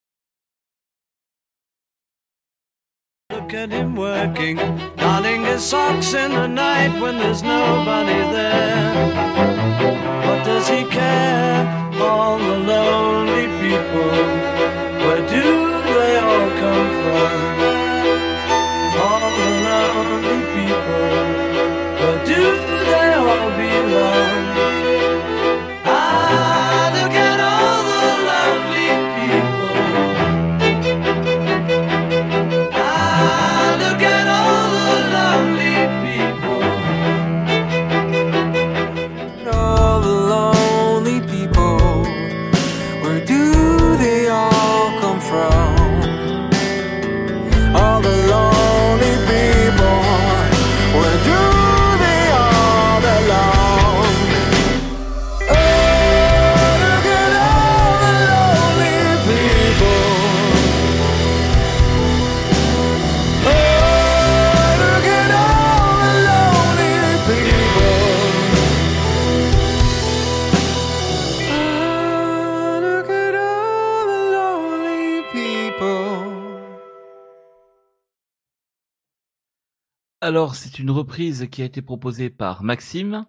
Look at him working, darning his socks in the night when there's nobody there. What does he care? All the lonely people, where do they all come from? Alors, c'est une reprise qui a été proposée par Maxime.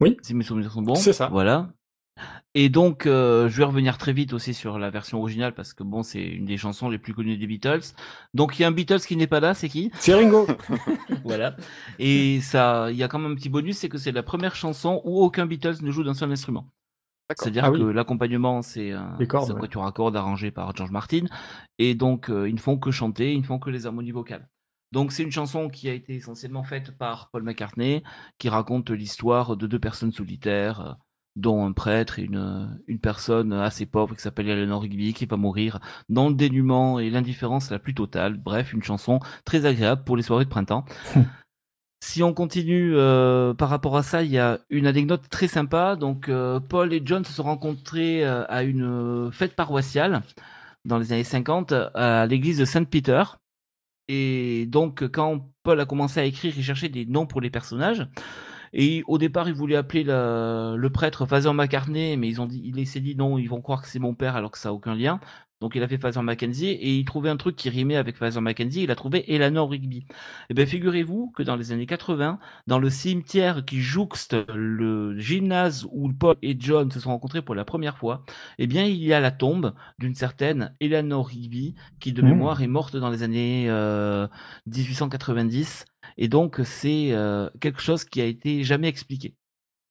Oui. Si mes souvenirs sont bons. C'est ça. Voilà. Et donc, euh, je vais revenir très vite aussi sur la version originale parce que bon, c'est une des chansons les plus connues des Beatles. Donc, il y a un Beatles qui n'est pas là, c'est qui? C'est Ringo. Voilà. Et ça, il y a quand même un petit bonus, c'est que c'est la première chanson où aucun Beatles ne joue d'un seul instrument. C'est-à-dire Ah oui. que l'accompagnement, c'est un, c'est un quatuor à cordes arrangé par George Martin. Et donc, euh, ils ne font que chanter, ils ne font que les harmonies vocales. Donc, c'est une chanson qui a été essentiellement faite par Paul McCartney, qui raconte l'histoire de deux personnes solitaires, euh, dont un prêtre et une, une personne assez pauvre qui s'appelle Eleanor Rigby, qui va mourir dans le dénuement et l'indifférence la plus totale. Bref, une chanson très agréable pour les soirées de printemps. Si on continue euh, par rapport à ça, il y a une anecdote très sympa. Donc, euh, Paul et John se sont rencontrés euh, à une euh, fête paroissiale dans les années 50 à l'église de Saint-Peter. Et donc, quand Paul a commencé à écrire, il cherchait des noms pour les personnages. Et au départ, il voulait appeler le prêtre Father McCartney, mais ils ont dit, il s'est dit non, ils vont croire que c'est mon père alors que ça a aucun lien. Donc il a fait Father Mackenzie et il trouvait un truc qui rimait avec Father Mackenzie. Il a trouvé Eleanor Rigby. Et bien figurez-vous que dans les années 80, dans le cimetière qui jouxte le gymnase où Paul et John se sont rencontrés pour la première fois, eh bien il y a la tombe d'une certaine Eleanor Rigby qui de Mmh. mémoire est morte dans les années euh, 1890. Et donc c'est euh, quelque chose qui a été jamais expliqué.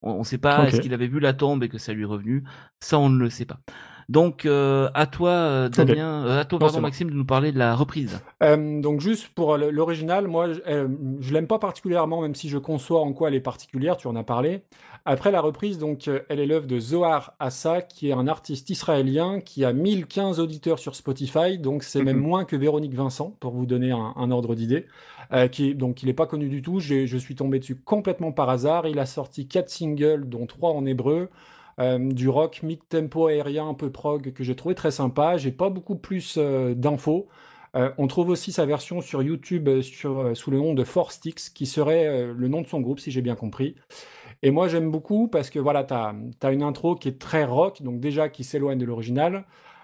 On ne sait pas est-ce qu'il avait vu la tombe et que ça lui est revenu. Ça, on ne le sait pas. Donc, euh, à toi, euh. Damien, euh, à toi, Non, pardon. Maxime, de nous parler de la reprise. Donc juste pour l'original, moi je, je l'aime pas particulièrement, même si je conçois en quoi elle est particulière, tu en as parlé. Après la reprise, donc elle est l'œuvre de Zohar Assa, qui est un artiste israélien qui a 1015 auditeurs sur Spotify, donc c'est même Mhm. moins que Véronique Vincent, pour vous donner un, un ordre d'idée. Euh, qui donc il n'est pas connu du tout, je suis tombé dessus complètement par hasard. Il a sorti quatre singles, dont trois en hébreu. Euh, du rock mid-tempo aérien un peu prog que j'ai trouvé très sympa. J'ai pas beaucoup plus euh, d'infos. Euh, on trouve aussi sa version sur YouTube sous le nom de Four Sticks, qui serait le nom de son groupe, si j'ai bien compris. Et moi, j'aime beaucoup parce que voilà, tu as, une intro qui est très rock, donc déjà qui s'éloigne de l'original,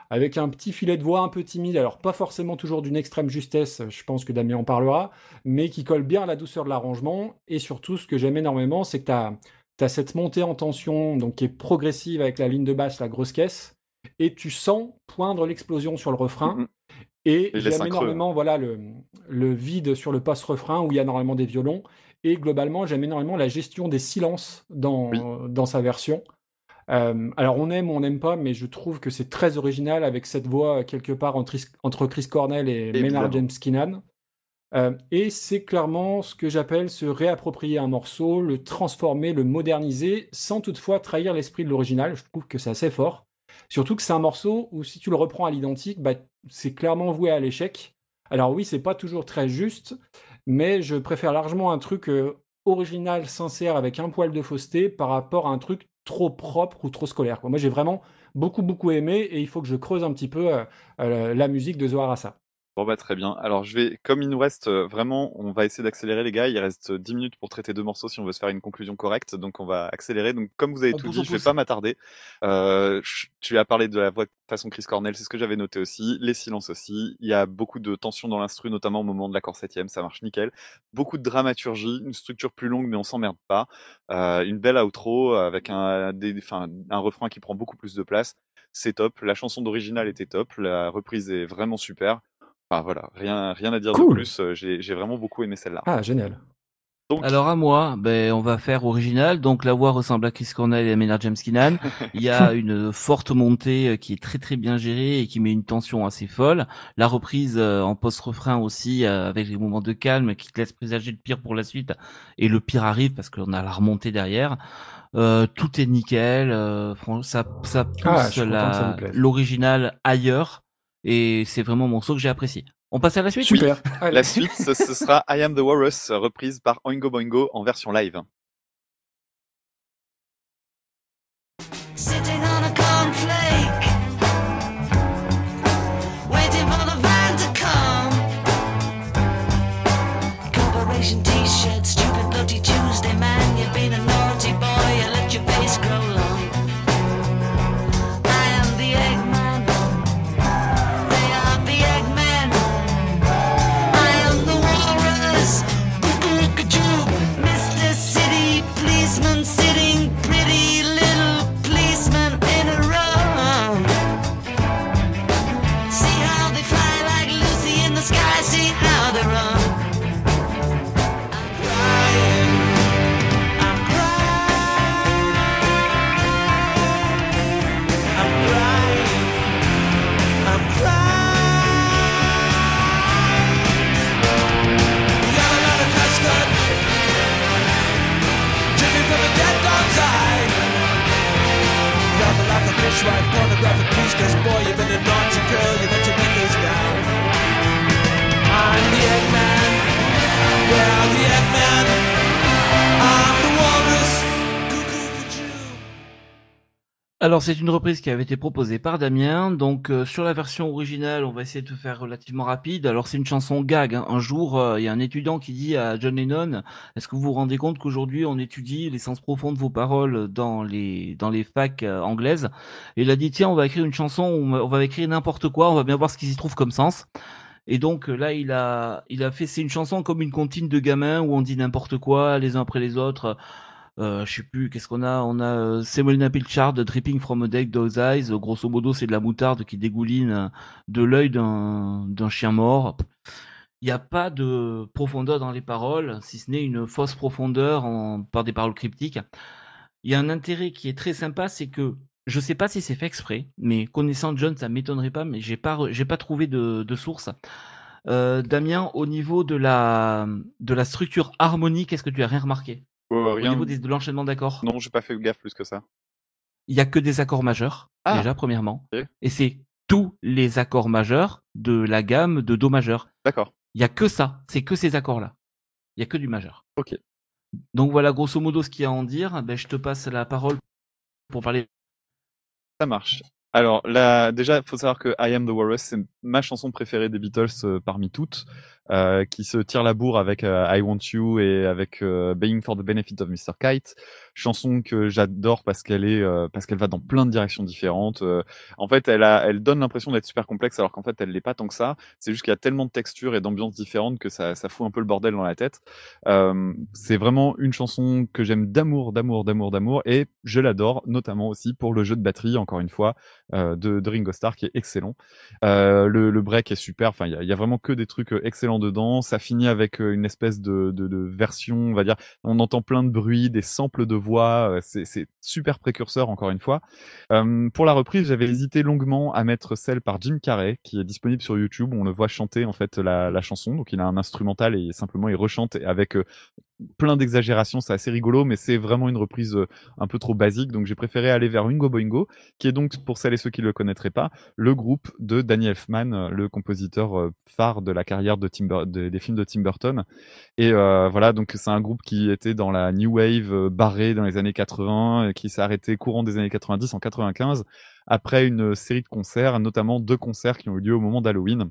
avec un petit filet de voix un peu timide, alors pas forcément toujours d'une extrême justesse, je pense que Damien en parlera, mais qui colle bien à la douceur de l'arrangement. Et surtout, ce que j'aime énormément, c'est que tu as, cette montée en tension, donc qui est progressive avec la ligne de basse, la grosse caisse, et tu sens poindre l'explosion sur le refrain. Et j'aime creux. énormément voilà, le, le vide sur le post-refrain où il y a normalement des violons. Et globalement, j'aime énormément la gestion des silences dans, Oui. dans sa version. Euh, alors on aime ou on n'aime pas, mais je trouve que c'est très original avec cette voix quelque part entre, entre Chris Cornell et Maynard. James Keenan. Euh, et c'est clairement ce que j'appelle se réapproprier un morceau, le transformer, le moderniser, sans toutefois trahir l'esprit de l'original. Je trouve que c'est assez fort. Surtout que c'est un morceau où si tu le reprends à l'identique, bah, c'est clairement voué à l'échec. Alors oui, c'est pas toujours très juste, mais je préfère largement un truc euh, original, sincère, avec un poil de fausseté par rapport à un truc trop propre ou trop scolaire. Moi, j'ai vraiment beaucoup, beaucoup aimé et il faut que je creuse un petit peu euh, la musique de Zohar Assa. Bon bah très bien. Alors je vais, comme il nous reste euh, vraiment, on va essayer d'accélérer les gars. Il reste euh, 10 minutes pour traiter deux morceaux si on veut se faire une conclusion correcte. Donc on va accélérer. Donc comme vous avez On tout pousse, dit, on je vais pousse. pas m'attarder. Euh, je- tu as parlé de la voix de façon Chris Cornell, c'est ce que j'avais noté aussi. Les silences aussi. Il y a beaucoup de tension dans l'instru, notamment au moment de l'accord septième, ça marche nickel. Beaucoup de dramaturgie, une structure plus longue mais on s'emmerde pas. Euh, une belle outro avec un, des, enfin, un refrain qui prend beaucoup plus de place. C'est top. La chanson d'original était top. La reprise est vraiment super. Enfin voilà, rien, rien à dire de plus. euh, J'ai j'ai vraiment beaucoup aimé celle-là. Ah, génial. Donc, Alors à moi, ben on va faire original. Donc la voix ressemble à Chris Cornell et à Maynard James Keenan. Il y a une forte montée euh, qui est très très bien gérée et qui met une tension assez folle. La reprise euh, en post-refrain aussi euh, avec les moments de calme qui te laissent présager le pire pour la suite et le pire arrive parce qu'on a la remontée derrière. Euh, tout est nickel. euh, ça ça pousse Ah, ça la- l'original ailleurs et c'est vraiment mon morceau que j'ai apprécié. On passe à la suite? Super. La suite, ce, ce sera I Am the Walrus, reprise par Oingo Boingo en version live. Alors c'est une reprise qui avait été proposée par Damien. Donc euh, sur la version originale, on va essayer de faire relativement rapide. Alors c'est une chanson gag. hein. Un jour, euh, il y a un étudiant qui dit à John Lennon Est-ce que vous vous rendez compte qu'aujourd'hui on étudie l'essence profonde de vos paroles dans les dans les facs euh, anglaises? Et il a dit Tiens, on va écrire une chanson, on on va écrire n'importe quoi, on va bien voir ce qui s'y trouve comme sens. Et donc euh, là, il a il a fait c'est une chanson comme une comptine de gamins où on dit n'importe quoi les uns après les autres. Euh, je sais plus, qu'est-ce qu'on a? On a euh, Semolina Pilchard, Dripping from a Dead Dog's Eyes. Grosso modo, c'est de la moutarde qui dégouline euh, de l'œil d'un chien mort. Il n'y a pas de profondeur dans les paroles, si ce n'est une fausse profondeur par des paroles cryptiques. Il y a un intérêt qui est très sympa, c'est que Je sais pas si c'est fait exprès, mais connaissant John, ça m'étonnerait pas, mais j'ai pas, pas trouvé de, de source. Euh, Damien, au niveau de la, de la structure harmonique, est-ce que tu as rien remarqué? Au niveau des- de l'enchaînement d'accords? Non, j'ai pas fait gaffe plus que ça. Il y a que des accords majeurs, Ah. déjà, premièrement. Et c'est tous les accords majeurs de la gamme de Do majeur. D'accord. Il y a que ça, c'est que ces accords-là. Il y a que du majeur. Ok. Donc voilà, grosso modo, ce qu'il y a à en dire. Ben, je te passe la parole pour parler. Ça marche. Alors là, déjà, il faut savoir que I Am the Walrus, c'est ma chanson préférée des Beatles euh, parmi toutes, euh, qui se tire la bourre avec euh, I Want You et avec euh, Being for the Benefit of Mr. Kite. Chanson que j'adore parce qu'elle est, euh, parce qu'elle va dans plein de directions différentes. En fait, elle elle donne l'impression d'être super complexe alors qu'en fait, elle l'est pas tant que ça. C'est juste qu'il y a tellement de textures et d'ambiances différentes que ça, ça fout un peu le bordel dans la tête. C'est vraiment une chanson que j'aime d'amour, d'amour, d'amour, d'amour, et je l'adore, notamment aussi pour le jeu de batterie, encore une fois, de, Ringo Starr, qui est excellent. Le, break est super, enfin, il y y a vraiment que des trucs excellents dedans. Ça finit avec euh, une espèce de, version, on va dire, on entend plein de bruits, des samples de voix, euh, c'est super précurseur, encore une fois. Pour la reprise, j'avais hésité longuement à mettre celle par Jim Carrey, qui est disponible sur YouTube, on le voit chanter, en fait, la, la chanson. Donc, il a un instrumental et simplement, il rechante avec euh, plein d'exagérations, c'est assez rigolo, mais c'est vraiment une reprise euh, un peu trop basique, donc j'ai préféré aller vers Wingo Boingo, qui est donc, pour celles et ceux qui ne le connaîtraient pas, le groupe de Danny Elfman, euh, le compositeur euh, phare de la carrière de Tim des films de Tim Burton. Et voilà, donc c'est un groupe qui était dans la New Wave barrée dans les années 80, et qui s'est arrêté courant des années 90 en 95, après une série de concerts, notamment deux concerts qui ont eu lieu au moment d'Halloween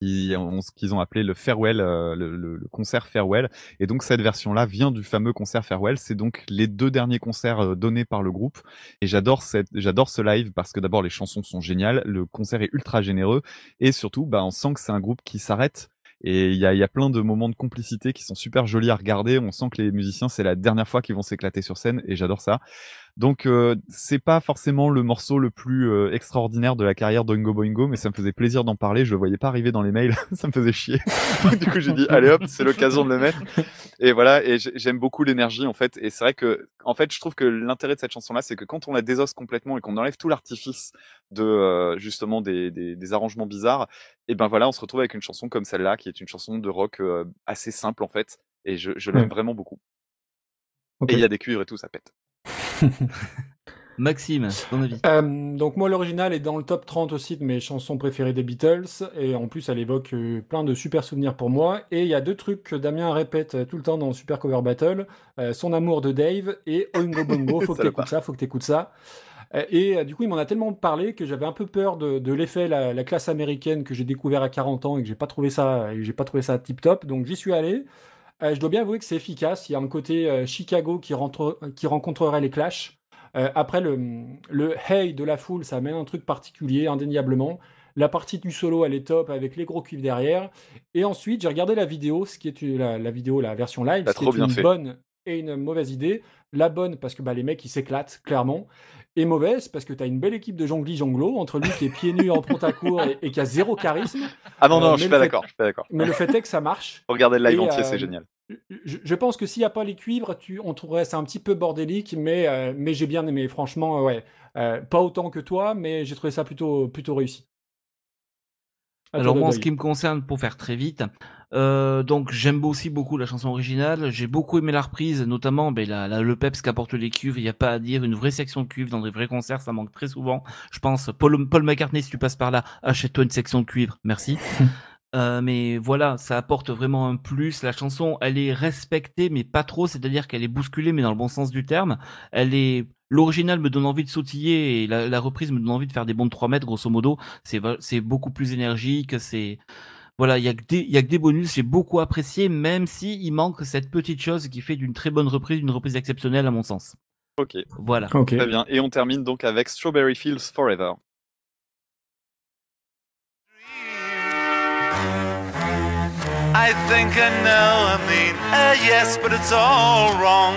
qui ont, ce qu'ils ont appelé le farewell, euh, le, concert farewell. Et donc cette version-là vient du fameux concert farewell. C'est donc les deux derniers concerts euh, donnés par le groupe. Et j'adore cette, j'adore ce live parce que d'abord les chansons sont géniales, le concert est ultra généreux et surtout, bah, on sent que c'est un groupe qui s'arrête. Et il y a, y a plein de moments de complicité qui sont super jolis à regarder. On sent que les musiciens, c'est la dernière fois qu'ils vont s'éclater sur scène et j'adore ça. Donc euh, c'est pas forcément le morceau le plus euh, extraordinaire de la carrière d'Oingo Boingo, mais ça me faisait plaisir d'en parler. Je le voyais pas arriver dans les mails, ça me faisait chier. du coup j'ai dit allez hop, c'est l'occasion de le mettre. Et voilà, et j'ai- j'aime beaucoup l'énergie en fait. Et c'est vrai que en fait je trouve que l'intérêt de cette chanson-là, c'est que quand on la désosse complètement et qu'on enlève tout l'artifice de euh, justement des, des, des arrangements bizarres, et ben voilà, on se retrouve avec une chanson comme celle-là, qui est une chanson de rock euh, assez simple en fait. Et je, je l'aime vraiment beaucoup. Et il y a des cuivres et tout, ça pète. Maxime, ton avis? Euh, donc moi l'original est dans le top 30 aussi de mes chansons préférées des Beatles. Et en plus elle évoque euh, plein de super souvenirs pour moi. Et il y a deux trucs que Damien répète euh, tout le temps dans Super Cover Battle. Euh, son amour de Dave et Oingo Bongo faut que t'écoutes ça faut que t'écoutes ça. Et du coup il m'en a tellement parlé que j'avais un peu peur de, de l'effet la, la classe américaine que j'ai découvert à 40 ans et que j'ai pas trouvé ça et j'ai pas trouvé ça tip top donc j'y suis allé Euh, je dois bien avouer que c'est efficace il y a un côté euh, Chicago qui, rentre, qui rencontrerait les Clash euh, après, le, le hey de la foule, ça amène un truc particulier, indéniablement. La partie du solo, elle est top avec les gros cuivres derrière. Et ensuite, j'ai regardé la vidéo, ce qui est une- la, la vidéo, la version live, ce qui est une fait. bonne et une mauvaise idée. La bonne, parce que bah, les mecs, ils s'éclatent, clairement. Et mauvaise, parce que t'as une belle équipe de jongli jonglo entre lui qui est pieds nus en pantacourt et, et qui a zéro charisme. Ah non, Euh, non, mais je suis pas fait- d'accord, je suis pas d'accord. Mais le fait est que ça marche. Regardez le live Et, entier, euh, c'est génial. Je, je pense que s'il n'y a pas les cuivres, tu, on trouverait ça un petit peu bordélique, mais, euh, mais j'ai bien aimé. Franchement, euh, ouais. Euh, pas autant que toi, mais j'ai trouvé ça plutôt, plutôt réussi. Alors moi, en ce qui me concerne, pour faire très vite, euh, donc j'aime aussi beaucoup la chanson originale. J'ai beaucoup aimé la reprise, notamment ben, la, la- le peps qu'apporte les cuves. Il n'y a pas à dire, une vraie section de cuivre dans des vrais concerts, ça manque très souvent. Je pense, Paul, Paul McCartney, si tu passes par là, achète-toi une section de cuivre, merci. Euh, mais voilà, ça apporte vraiment un plus. La chanson, elle est respectée, mais pas trop. C'est-à-dire qu'elle est bousculée, mais dans le bon sens du terme. Elle est, l'original me donne envie de sautiller et la, la reprise me donne envie de faire des bonds de 3 mètres, grosso modo. C'est, beaucoup plus énergique. C'est, voilà, il y a que des, il y a que des bonus. J'ai beaucoup apprécié, même si il manque cette petite chose qui fait d'une très bonne reprise, une reprise exceptionnelle à mon sens. Ok, Voilà. Ok. très bien. Et on termine donc avec Strawberry Fields Forever. I think I know, I mean, uh, yes, but it's all wrong.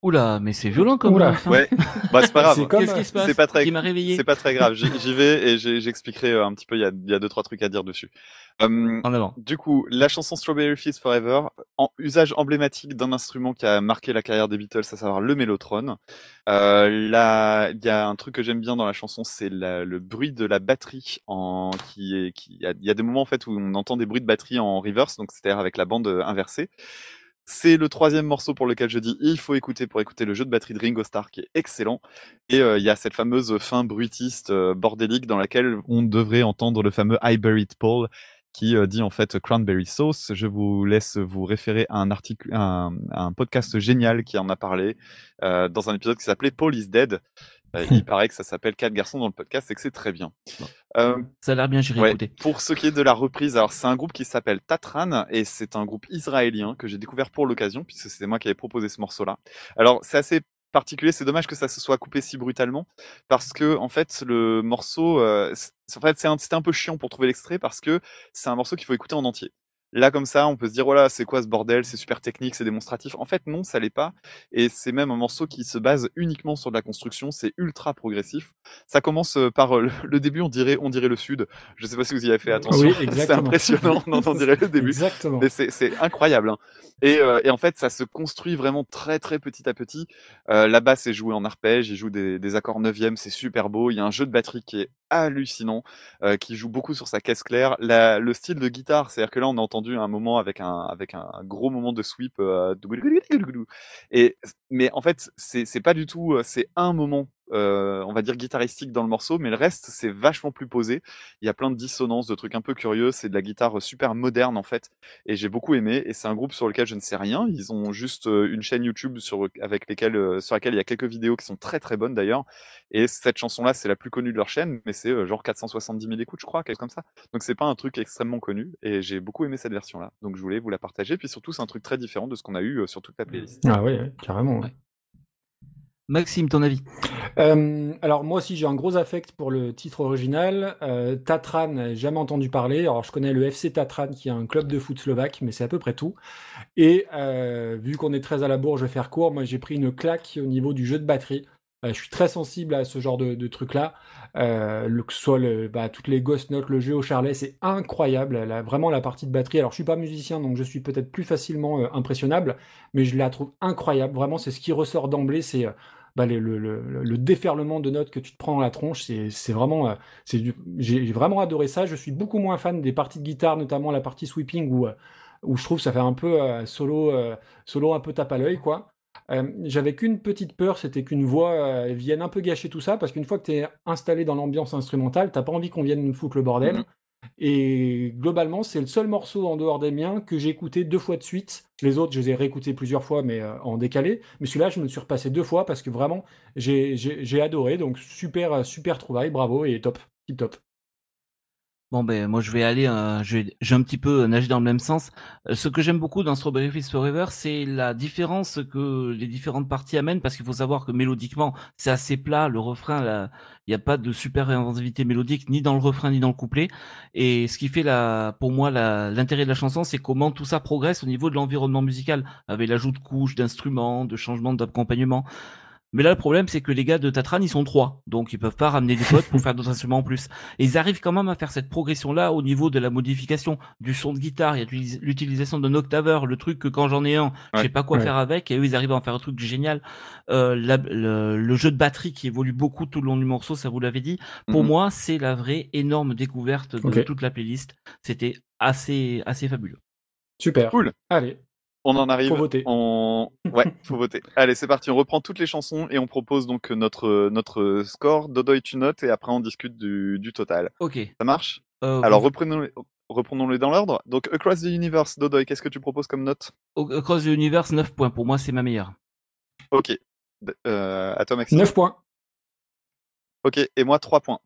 Oula, mais c'est violent comme Oula. fin. Ouais, bah c'est pas grave. C'est Qu'est-ce qui se passe C'est pas très, Qui m'a réveillé c'est pas très grave. J'y vais et j'expliquerai euh, un petit peu. Il y a, il y a deux trois trucs à dire dessus. Euh, En avant. Du coup, la chanson Strawberry Fields Forever, en usage emblématique d'un instrument qui a marqué la carrière des Beatles, à savoir le mélotron. Euh, là, il y a un truc que j'aime bien dans la chanson, c'est le bruit de la batterie en qui est qui il y a, il y a des moments en fait où on entend des bruits de batterie en reverse, donc c'est-à-dire avec la bande inversée. C'est le troisième morceau pour lequel je dis il faut écouter pour écouter le jeu de batterie de Ringo Starr qui est excellent. Et euh, il y a cette fameuse fin bruitiste euh, bordélique dans laquelle on devrait entendre le fameux I Buried Paul qui euh, dit en fait cranberry sauce. Je vous laisse vous référer à un article, un, podcast génial qui en a parlé euh, dans un épisode qui s'appelait Paul is Dead. Euh, il paraît que ça s'appelle Quatre garçons dans le podcast et que c'est très bien. Euh, Ça a l'air bien, j'irai Ouais, écouter. Pour ce qui est de la reprise, alors c'est un groupe qui s'appelle Tatran et c'est un groupe israélien que j'ai découvert pour l'occasion puisque c'était moi qui avais proposé ce morceau-là. Alors c'est assez particulier, c'est dommage que ça se soit coupé si brutalement parce que en fait le morceau, euh, en fait c'est un- c'était un peu chiant pour trouver l'extrait parce que c'est un morceau qu'il faut écouter en entier. Là, comme ça, on peut se dire, voilà, c'est quoi ce bordel? C'est super technique, c'est démonstratif. En fait, non, ça l'est pas. Et c'est même un morceau qui se base uniquement sur de la construction. C'est ultra progressif. Ça commence euh, par euh, le, début, on dirait, on dirait le sud. Je sais pas si vous y avez fait attention. Oui, c'est impressionnant, on dirait le début. Exactement. Mais c'est, c'est incroyable. hein. Et, euh, et en fait, ça se construit vraiment très très petit à petit. Euh, la basse est jouée en arpège, il joue des, des accords neuvième, c'est super beau. Il y a un jeu de batterie qui est hallucinant, euh, qui joue beaucoup sur sa caisse claire. La, le style de guitare, c'est-à-dire que là, on a entendu un moment avec un avec un, gros moment de sweep. euh, et mais en fait, c'est c'est pas du tout. euh, C'est un moment. Euh, on va dire guitaristique dans le morceau, mais le reste c'est vachement plus posé. Il y a plein de dissonances, de trucs un peu curieux. C'est de la guitare super moderne en fait, et j'ai beaucoup aimé. Et c'est un groupe sur lequel je ne sais rien. Ils ont juste euh, une chaîne YouTube sur avec lesquelles euh, sur laquelle il y a quelques vidéos qui sont très très bonnes d'ailleurs. Et cette chanson-là, c'est la plus connue de leur chaîne, mais c'est genre 470 000 écoutes, je crois, quelque chose comme ça. Donc c'est pas un truc extrêmement connu, et j'ai beaucoup aimé cette version-là. Donc je voulais vous la partager. Puis surtout, c'est un truc très différent de ce qu'on a eu sur toute la playlist. Ah oui, ouais, carrément. ouais. Maxime, ton avis? Euh, alors moi aussi j'ai un gros affect pour le titre original. Euh, Tatran, jamais entendu parler. Alors je connais le FC Tatran qui est un club de foot slovaque, mais c'est à peu près tout. Et euh, vu qu'on est très à la bourre, je vais faire court. Moi j'ai pris une claque au niveau du jeu de batterie. Je suis très sensible à ce genre de, truc-là. Que ce soit bah, toutes les Ghost Notes, le jeu au charlet, c'est incroyable. Vraiment la partie de batterie. Alors je suis pas musicien, donc je suis peut-être plus facilement impressionnable, mais je la trouve incroyable. Vraiment, c'est ce qui ressort d'emblée, c'est bah, le, le- le- le déferlement de notes que tu te prends dans la tronche, c'est vraiment, euh, j'ai vraiment adoré ça. Je suis beaucoup moins fan des parties de guitare, notamment la partie sweeping où, euh, où je trouve ça fait un peu euh, solo, solo un peu tape à l'œil, quoi. J'avais qu'une petite peur, c'était qu'une voix vienne un peu gâcher tout ça, parce qu'une fois que tu es installé dans l'ambiance instrumentale, t'as pas envie qu'on vienne nous foutre le bordel. Et globalement, c'est le seul morceau en dehors des miens que j'ai écouté deux fois de suite. Les autres, je les ai réécoutés plusieurs fois, mais euh, en décalé. Mais celui-là, je me suis repassé deux fois parce que vraiment, j'ai adoré. Donc super, super trouvaille, bravo et top, tip top. Bon ben moi je vais aller, euh, je vais, je vais un petit peu nager dans le même sens. Euh, ce que j'aime beaucoup dans Strawberry Fields Forever, c'est la différence que les différentes parties amènent, parce qu'il faut savoir que mélodiquement c'est assez plat. Le refrain, il n'y a pas de super inventivité mélodique ni dans le refrain ni dans le couplet. Et ce qui fait la, pour moi l'intérêt de la chanson, c'est comment tout ça progresse au niveau de l'environnement musical, avec l'ajout de couches, d'instruments, de changements d'accompagnement. Mais là, le problème, c'est que les gars de Tatran, ils sont trois. Donc, ils peuvent pas ramener des potes pour faire d'autres instruments en plus. Et ils arrivent quand même à faire cette progression-là au niveau de la modification du son de guitare. Il y a l'utilisation d'un octaveur, le truc que quand j'en ai un, je Ouais. sais pas quoi Ouais. faire avec. Et eux, ils arrivent à en faire un truc génial. Euh, la- le, le jeu de batterie qui évolue beaucoup tout le long du morceau, ça vous l'avez dit. Pour Mhm. moi, c'est la vraie énorme découverte de toute la playlist. C'était assez, assez fabuleux. Super. Cool. Allez. On en arrive. Faut voter. On... Ouais, faut voter. Allez, c'est parti. On reprend toutes les chansons et on propose donc notre, notre score. Dodoy, tu notes et après on discute du, du total. Ok. Ça marche? Euh, Alors reprenons-les dans l'ordre. Donc Across the Universe, Dodoy, qu'est-ce que tu proposes comme note? Across the Universe, 9 points. Pour moi, c'est ma meilleure. Ok. Euh, à toi, Maxime. 9 points. Ok, et moi 3 points.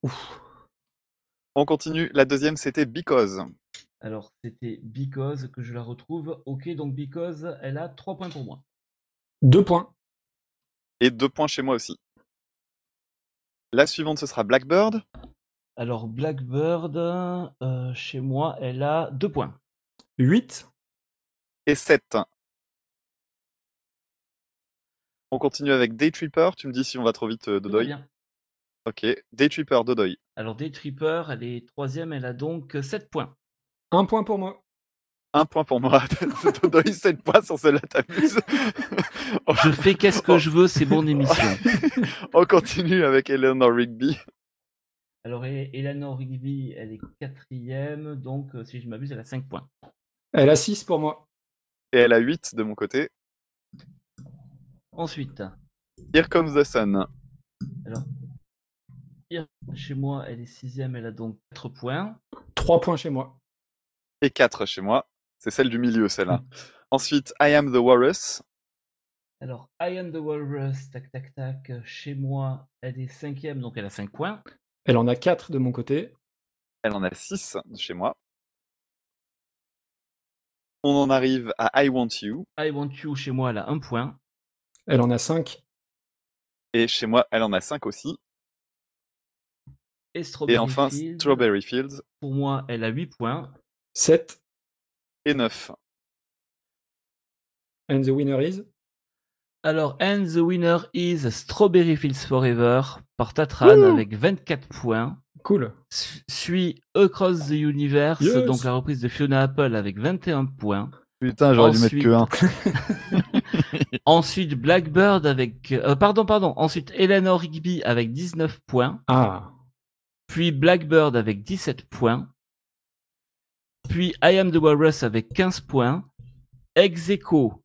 On continue. La deuxième, c'était Because. Alors, c'était Because que je la retrouve. Ok, donc Because, elle a 3 points pour moi. 2 points. Et 2 points chez moi aussi. La suivante, ce sera Blackbird. Alors, Blackbird, euh, chez moi, elle a 2 points. 8. Et 7. On continue avec Daytripper. Tu me dis si on va trop vite, euh, Dodoy. bien. Ok. Daytripper, Dodoy. Alors, Day Tripper, elle est troisième, elle a donc 7 points. 1 point pour moi. Un point pour moi. Dodoy, 7 points sur celle-là, t'amuses. Je fais qu'est-ce que je veux, c'est mon émission. On continue avec Eleanor Rigby. Alors, E- Eleanor Rigby, elle est quatrième, donc euh, si je m'abuse, elle a 5 points. Elle a 6 pour moi. Et elle a 8 de mon côté. Ensuite, Here Comes the Sun. alors, chez moi, elle est sixième, elle a donc 4 points. 3 points chez moi. Et 4 chez moi. C'est celle du milieu, celle-là. Ensuite, I Am the Walrus. Alors, I am the Walrus, tac tac tac, chez moi, elle est cinquième, donc elle a 5 points. Elle en a 4 de mon côté. Elle en a 6 chez moi. On en arrive à I Want You. I want you, chez moi, elle a 1 point. Elle en a 5. Et chez moi, elle en a 5 aussi. Et Strawberry Et enfin, Fields, Strawberry Fields. pour moi, elle a 8 points. 7. Et 9. And the winner is? Alors, and the winner is Strawberry Fields Forever par Tatran Wouh avec 24 points. Cool. Su- Suit Across the Universe, Yes. donc la reprise de Fiona Apple avec 21 points. Putain, j'aurais dû mettre que 1. Ensuite, Blackbird avec. euh, pardon, pardon. Ensuite, Eleanor Rigby avec 19 points. Ah. Puis Blackbird avec 17 points. Puis I Am the Walrus avec 15 points. Ex aequo,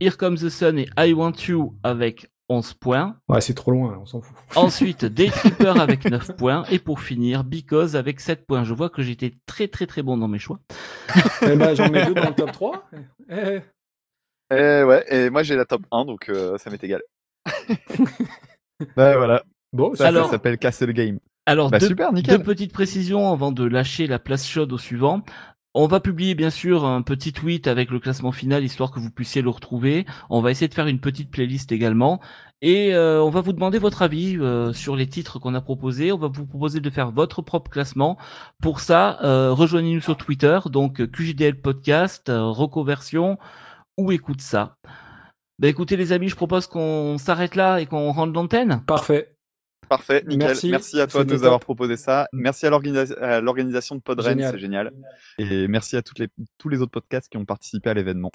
Here Comes the Sun et I Want You avec 11 points. Ouais, c'est trop loin, on s'en fout. Ensuite, Day Tripper avec 9 points. Et pour finir, Because avec 7 points. Je vois que j'étais très très très bon dans mes choix. eh ben, j'en mets deux dans le top 3. Eh, Et ouais, et moi j'ai la top 1, donc euh, ça m'est égal. Bah voilà. Bon, Ça, Alors- ça s'appelle casser le game. Alors, Bah deux, super, nickel. deux petites précisions avant de lâcher la place chaude au suivant. On va publier bien sûr un petit tweet avec le classement final histoire que vous puissiez le retrouver. On va essayer de faire une petite playlist également. Et euh, on va vous demander votre avis euh, sur les titres qu'on a proposés. On va vous proposer de faire votre propre classement. Pour ça, euh, rejoignez-nous sur Twitter, donc QJDL Podcast, euh, Reconversion ou écoute ça. Bah écoutez les amis, je propose qu'on s'arrête là et qu'on rentre l'antenne. Parfait. Parfait, nickel. Merci, Merci, à toi de nous avoir proposé ça. Merci à l'organisa- à l'organisation de Podren, c'est génial. Et merci à toutes les, tous les autres podcasts qui ont participé à l'événement.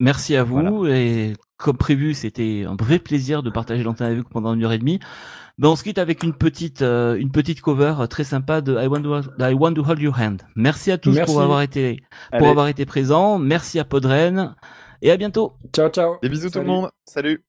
Merci à vous Voilà. et comme prévu, c'était un vrai plaisir de partager l'antenne avec vous pendant une heure et demie. Ben, on se quitte avec une petite euh, une petite cover très sympa de I Want to, I Want to Hold Your Hand. Merci à tous Merci. pour avoir été pour Allez, avoir été présents. Merci à Podren et à bientôt. Ciao, ciao. des bisous tout le monde. Salut.